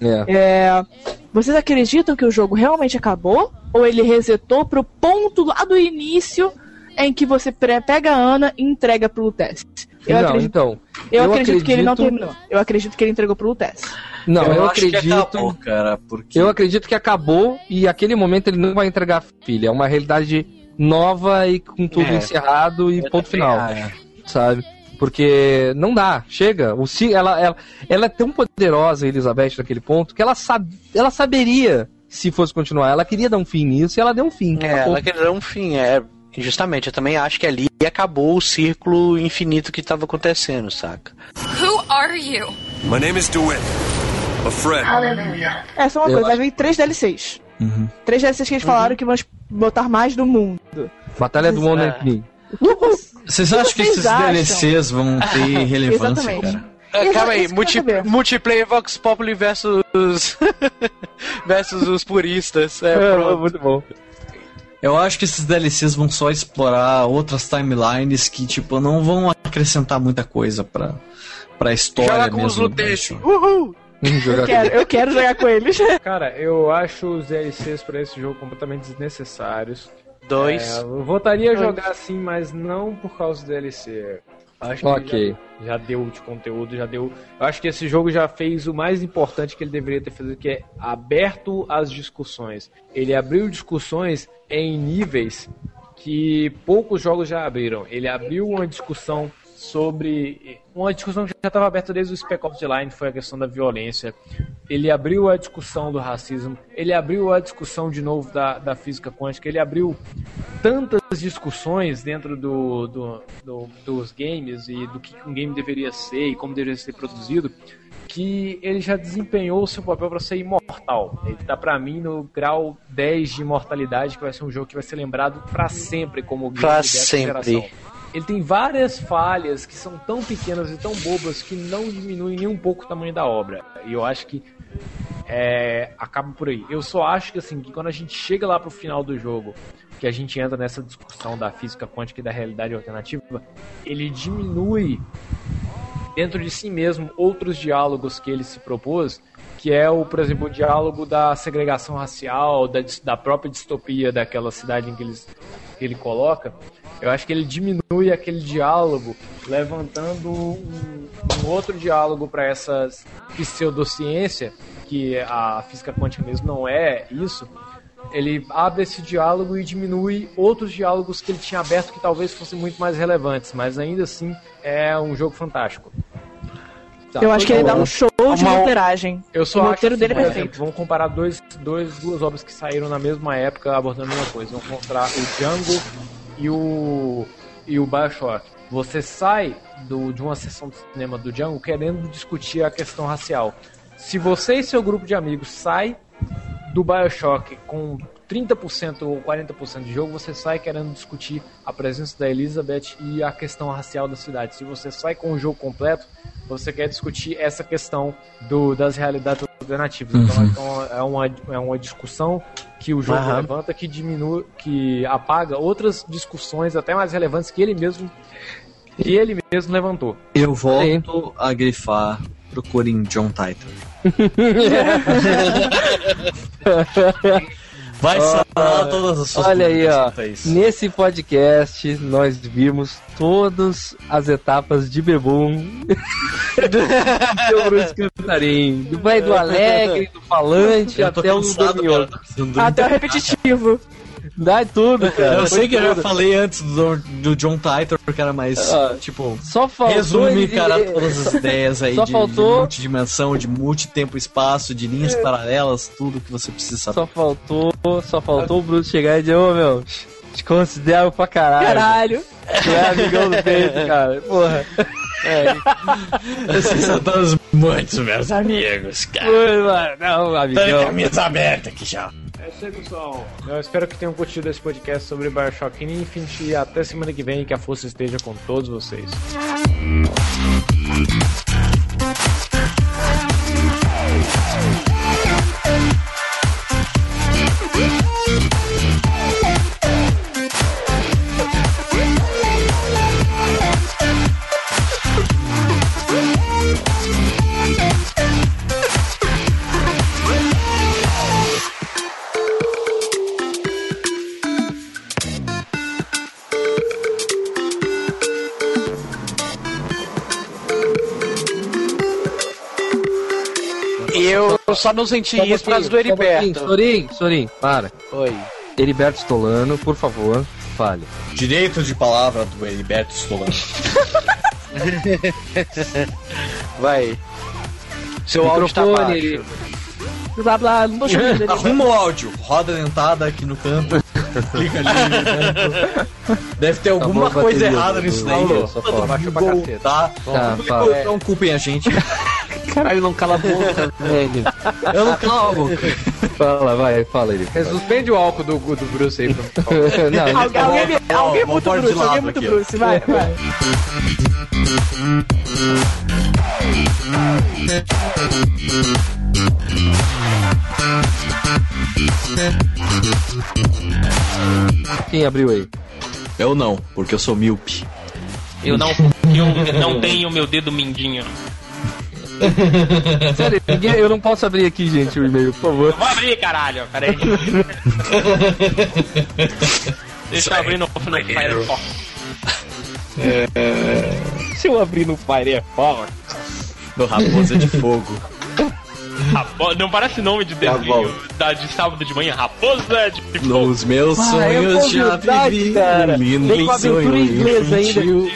É. É, vocês acreditam que o jogo realmente acabou? Ou ele resetou pro ponto lá do início em que você pega a Ana e entrega pro Lutece? Eu, não, acredito, então. eu, acredito, que ele não acredito- terminou. Eu acredito que ele entregou pro Lutece. Não, eu, que acredito. acabou, cara, porque Eu acredito que acabou e aquele momento ele não vai entregar a filha. É uma realidade nova e com tudo É. encerrado e ponto final. acho. Sabe? Porque não dá, chega. O ci- ela, ela, ela é tão poderosa, Elizabeth, naquele ponto, que ela, sab, ela saberia se fosse continuar. Ela queria dar um fim nisso e ela deu um fim. É, ela queria dar um fim, é. Justamente, eu também acho que ali acabou o círculo infinito que estava acontecendo, saca? Who are you? My name is DeWitt. A friend. É, só uma Eu coisa, vai acho- vir três DLCs. Uhum. Três DLCs que eles falaram que vão botar mais do mundo. Batalha do Mundo É. Infinito. Vocês acham que esses acham? DLCs vão ter relevância, Exatamente. cara? É, Exa- calma aí, multi- multiplayer Vox Populi versus. versus os puristas. É, pronto. muito bom. Eu acho que esses DLCs vão só explorar outras timelines que, tipo, não vão acrescentar muita coisa pra, pra história Joga com os mesmo. Lutete. Bioshock. Uhul! Eu quero, eu quero jogar com eles. Cara, eu acho os DLCs pra esse jogo completamente desnecessários. Dois. É, eu voltaria a Dois. jogar assim, mas não por causa do DLC. Acho que Ok. já, já deu de conteúdo, já deu. Eu acho que esse jogo já fez o mais importante que ele deveria ter feito, que é aberto às discussões. Ele abriu discussões em níveis que poucos jogos já abriram. Ele abriu uma discussão sobre uma discussão que já estava aberta desde o Spec Ops The Line, foi a questão da violência. Ele abriu a discussão do racismo, ele abriu a discussão de novo da, da física quântica, ele abriu tantas discussões dentro do, do- do- dos games e do que um game deveria ser e como deveria ser produzido, que ele já desempenhou o seu papel para ser imortal. Ele tá para mim no grau 10 de imortalidade, que vai ser um jogo que vai ser lembrado para sempre como game Pra dessa sempre. geração. Ele tem várias falhas que são tão pequenas e tão bobas que não diminuem nem um pouco o tamanho da obra. E eu acho que é, acaba por aí. Eu só acho que assim, que quando a gente chega lá pro final do jogo, que a gente entra nessa discussão da física quântica e da realidade alternativa, ele diminui dentro de si mesmo outros diálogos que ele se propôs, que é o, por exemplo, o diálogo da segregação racial, da, da própria distopia daquela cidade em que, eles, que ele coloca. Eu acho que ele diminui aquele diálogo, levantando um, um outro diálogo para essa pseudociência, que a física quântica mesmo não é isso. Ele abre esse diálogo e diminui outros diálogos que ele tinha aberto que talvez fossem muito mais relevantes, mas ainda assim é um jogo fantástico. Tá, eu acho que ele dá um show de Uma- modelagem. Eu só o acho roteiro dele é perfeito. exemplo, vamos comparar dois, dois, duas obras que saíram na mesma época abordando a mesma coisa. Vamos comparar o Django e o, e o Bioshock. Você sai do, de uma sessão de cinema do Django querendo discutir a questão racial. Se você e seu grupo de amigos sai do Bioshock com 30% ou 40% de jogo, você sai querendo discutir a presença da Elizabeth e a questão racial da cidade. Se você sai com o jogo completo, você quer discutir essa questão do, das realidades alternativas. Então, Uhum. então é, uma, é uma discussão que o jogo Aham. levanta que diminui, que apaga outras discussões até mais relevantes que ele mesmo que ele mesmo levantou. Eu volto a grifar. Procurem John Titor. Vai sanar todas as suas Olha aí, ó. Nesse podcast nós vimos todas as etapas de Bebum. do Bruce Cantarim. Do vai do alegre, do falante até o dormir. Até o repetitivo. Dá tudo, cara. Eu sei que eu já tudo. falei antes do, do John Titor, cara, mas, Ah, tipo, Só faltou resumir, ele- cara, todas as ideias aí Só de, faltou- de multidimensão, de multitempo espaço, de linhas paralelas, tudo que você precisa saber. Só faltou, só faltou o Bruce chegar e dizer, ô meu, te considero pra caralho. Caralho. Tu é amigão do peito, cara. Porra. É, Vocês são todos muitos meus amigos, cara. Não, Tô de amigão. camisa aberta aqui já. É isso aí, pessoal. Eu espero que tenham curtido esse podcast sobre Bioshock Infinite e até semana que vem que a força esteja com todos vocês. Eu só não senti Só isso por causa do. Heriberto. Sorin, Sorin, para. Oi. Heriberto Stolano, por favor, fale. Direito de palavra do Heriberto Stolano. Vai. Seu áudio tá Microfone, baixo. blá blá, não tô. Arruma o áudio, roda dentada aqui no canto. Clica ali no canto. Deve ter alguma Acabou a coisa bateria errada nisso daí. do- só fala. Abaixou pra caceta. Tá? Tá, fala. Não culpem a gente. Caralho, não cala a boca, velho. Eu não calo a boca. Fala, vai, fala ele. Suspende o álcool do, do Bruce aí, favor. não, Alguém, Ó, alguém vamos muito Bruce, alguém muito aqui, ó. Bruce, vai, vai. Quem abriu aí? Eu não, porque eu sou míope. Eu não, eu não tenho meu dedo mindinho. Sério, ninguém- eu não posso abrir aqui, gente, o e-mail, por favor. Vou abrir, caralho. Pera aí. Deixa eu abrir no, no Firefox. Se eu abrir no Firefox. Do Raposa de Fogo. Rapo- Não parece nome de Tá desenho da, de sábado de manhã. Raposa de Fogo. Nos meus Ah, é sonhos já vivi cara. lindo Vem com a em inglês ainda.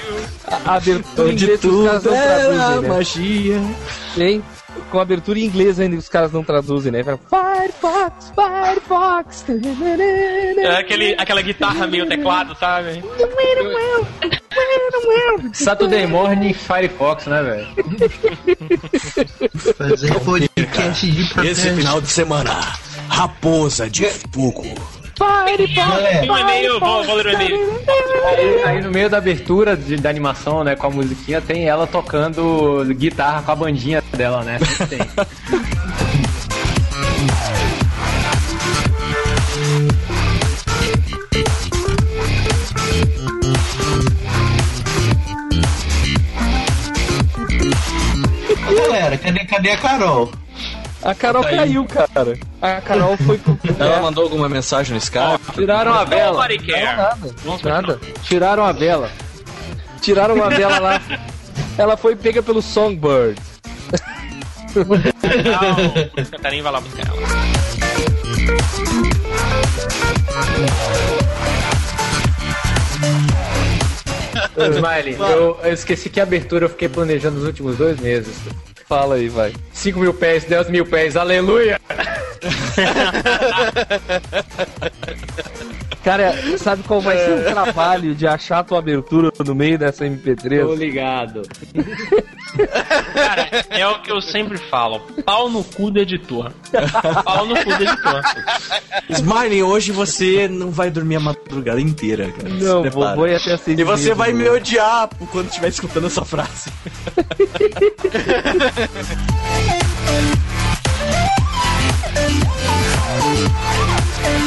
A abertura Onde os caras tudo não era traduzem, né? magia. Hein? Com a abertura em inglês ainda que os caras não traduzem, né? Firefox, Firefox. É aquele, aquela guitarra meio teclado, sabe? Saturday Morning Firefox, né, velho? Fazer podcast de Esse final de semana, Raposa de Fogo. Ler o e-mail. Aí, aí no meio da abertura de- da animação, né, com a musiquinha, tem ela tocando guitarra com a bandinha dela, né? Tem. Galera, cadê, cadê a Carol? A Carol caiu, cara. A Carol foi pro. Ela mandou alguma mensagem no Skype? Tiraram a vela. Care. Nada, nada. Tiraram a vela. Tiraram a vela lá. Ela foi pega pelo Songbird. Não, o Cantarim vai lá buscar ela. Smiley, eu, eu esqueci que abertura eu fiquei planejando nos últimos dois meses. Fala aí, vai. 5 mil pés, 10 mil pés, aleluia! Cara, sabe qual vai ser o é. trabalho de achar a tua abertura no meio dessa MP3? Tô ligado. Cara, é o que eu sempre falo. Pau no cu do editor. Pau no cu do editor. Smiley, hoje você não vai dormir a madrugada inteira, cara. Não, vou, vou até assim. E você vai me odiar quando estiver escutando essa frase.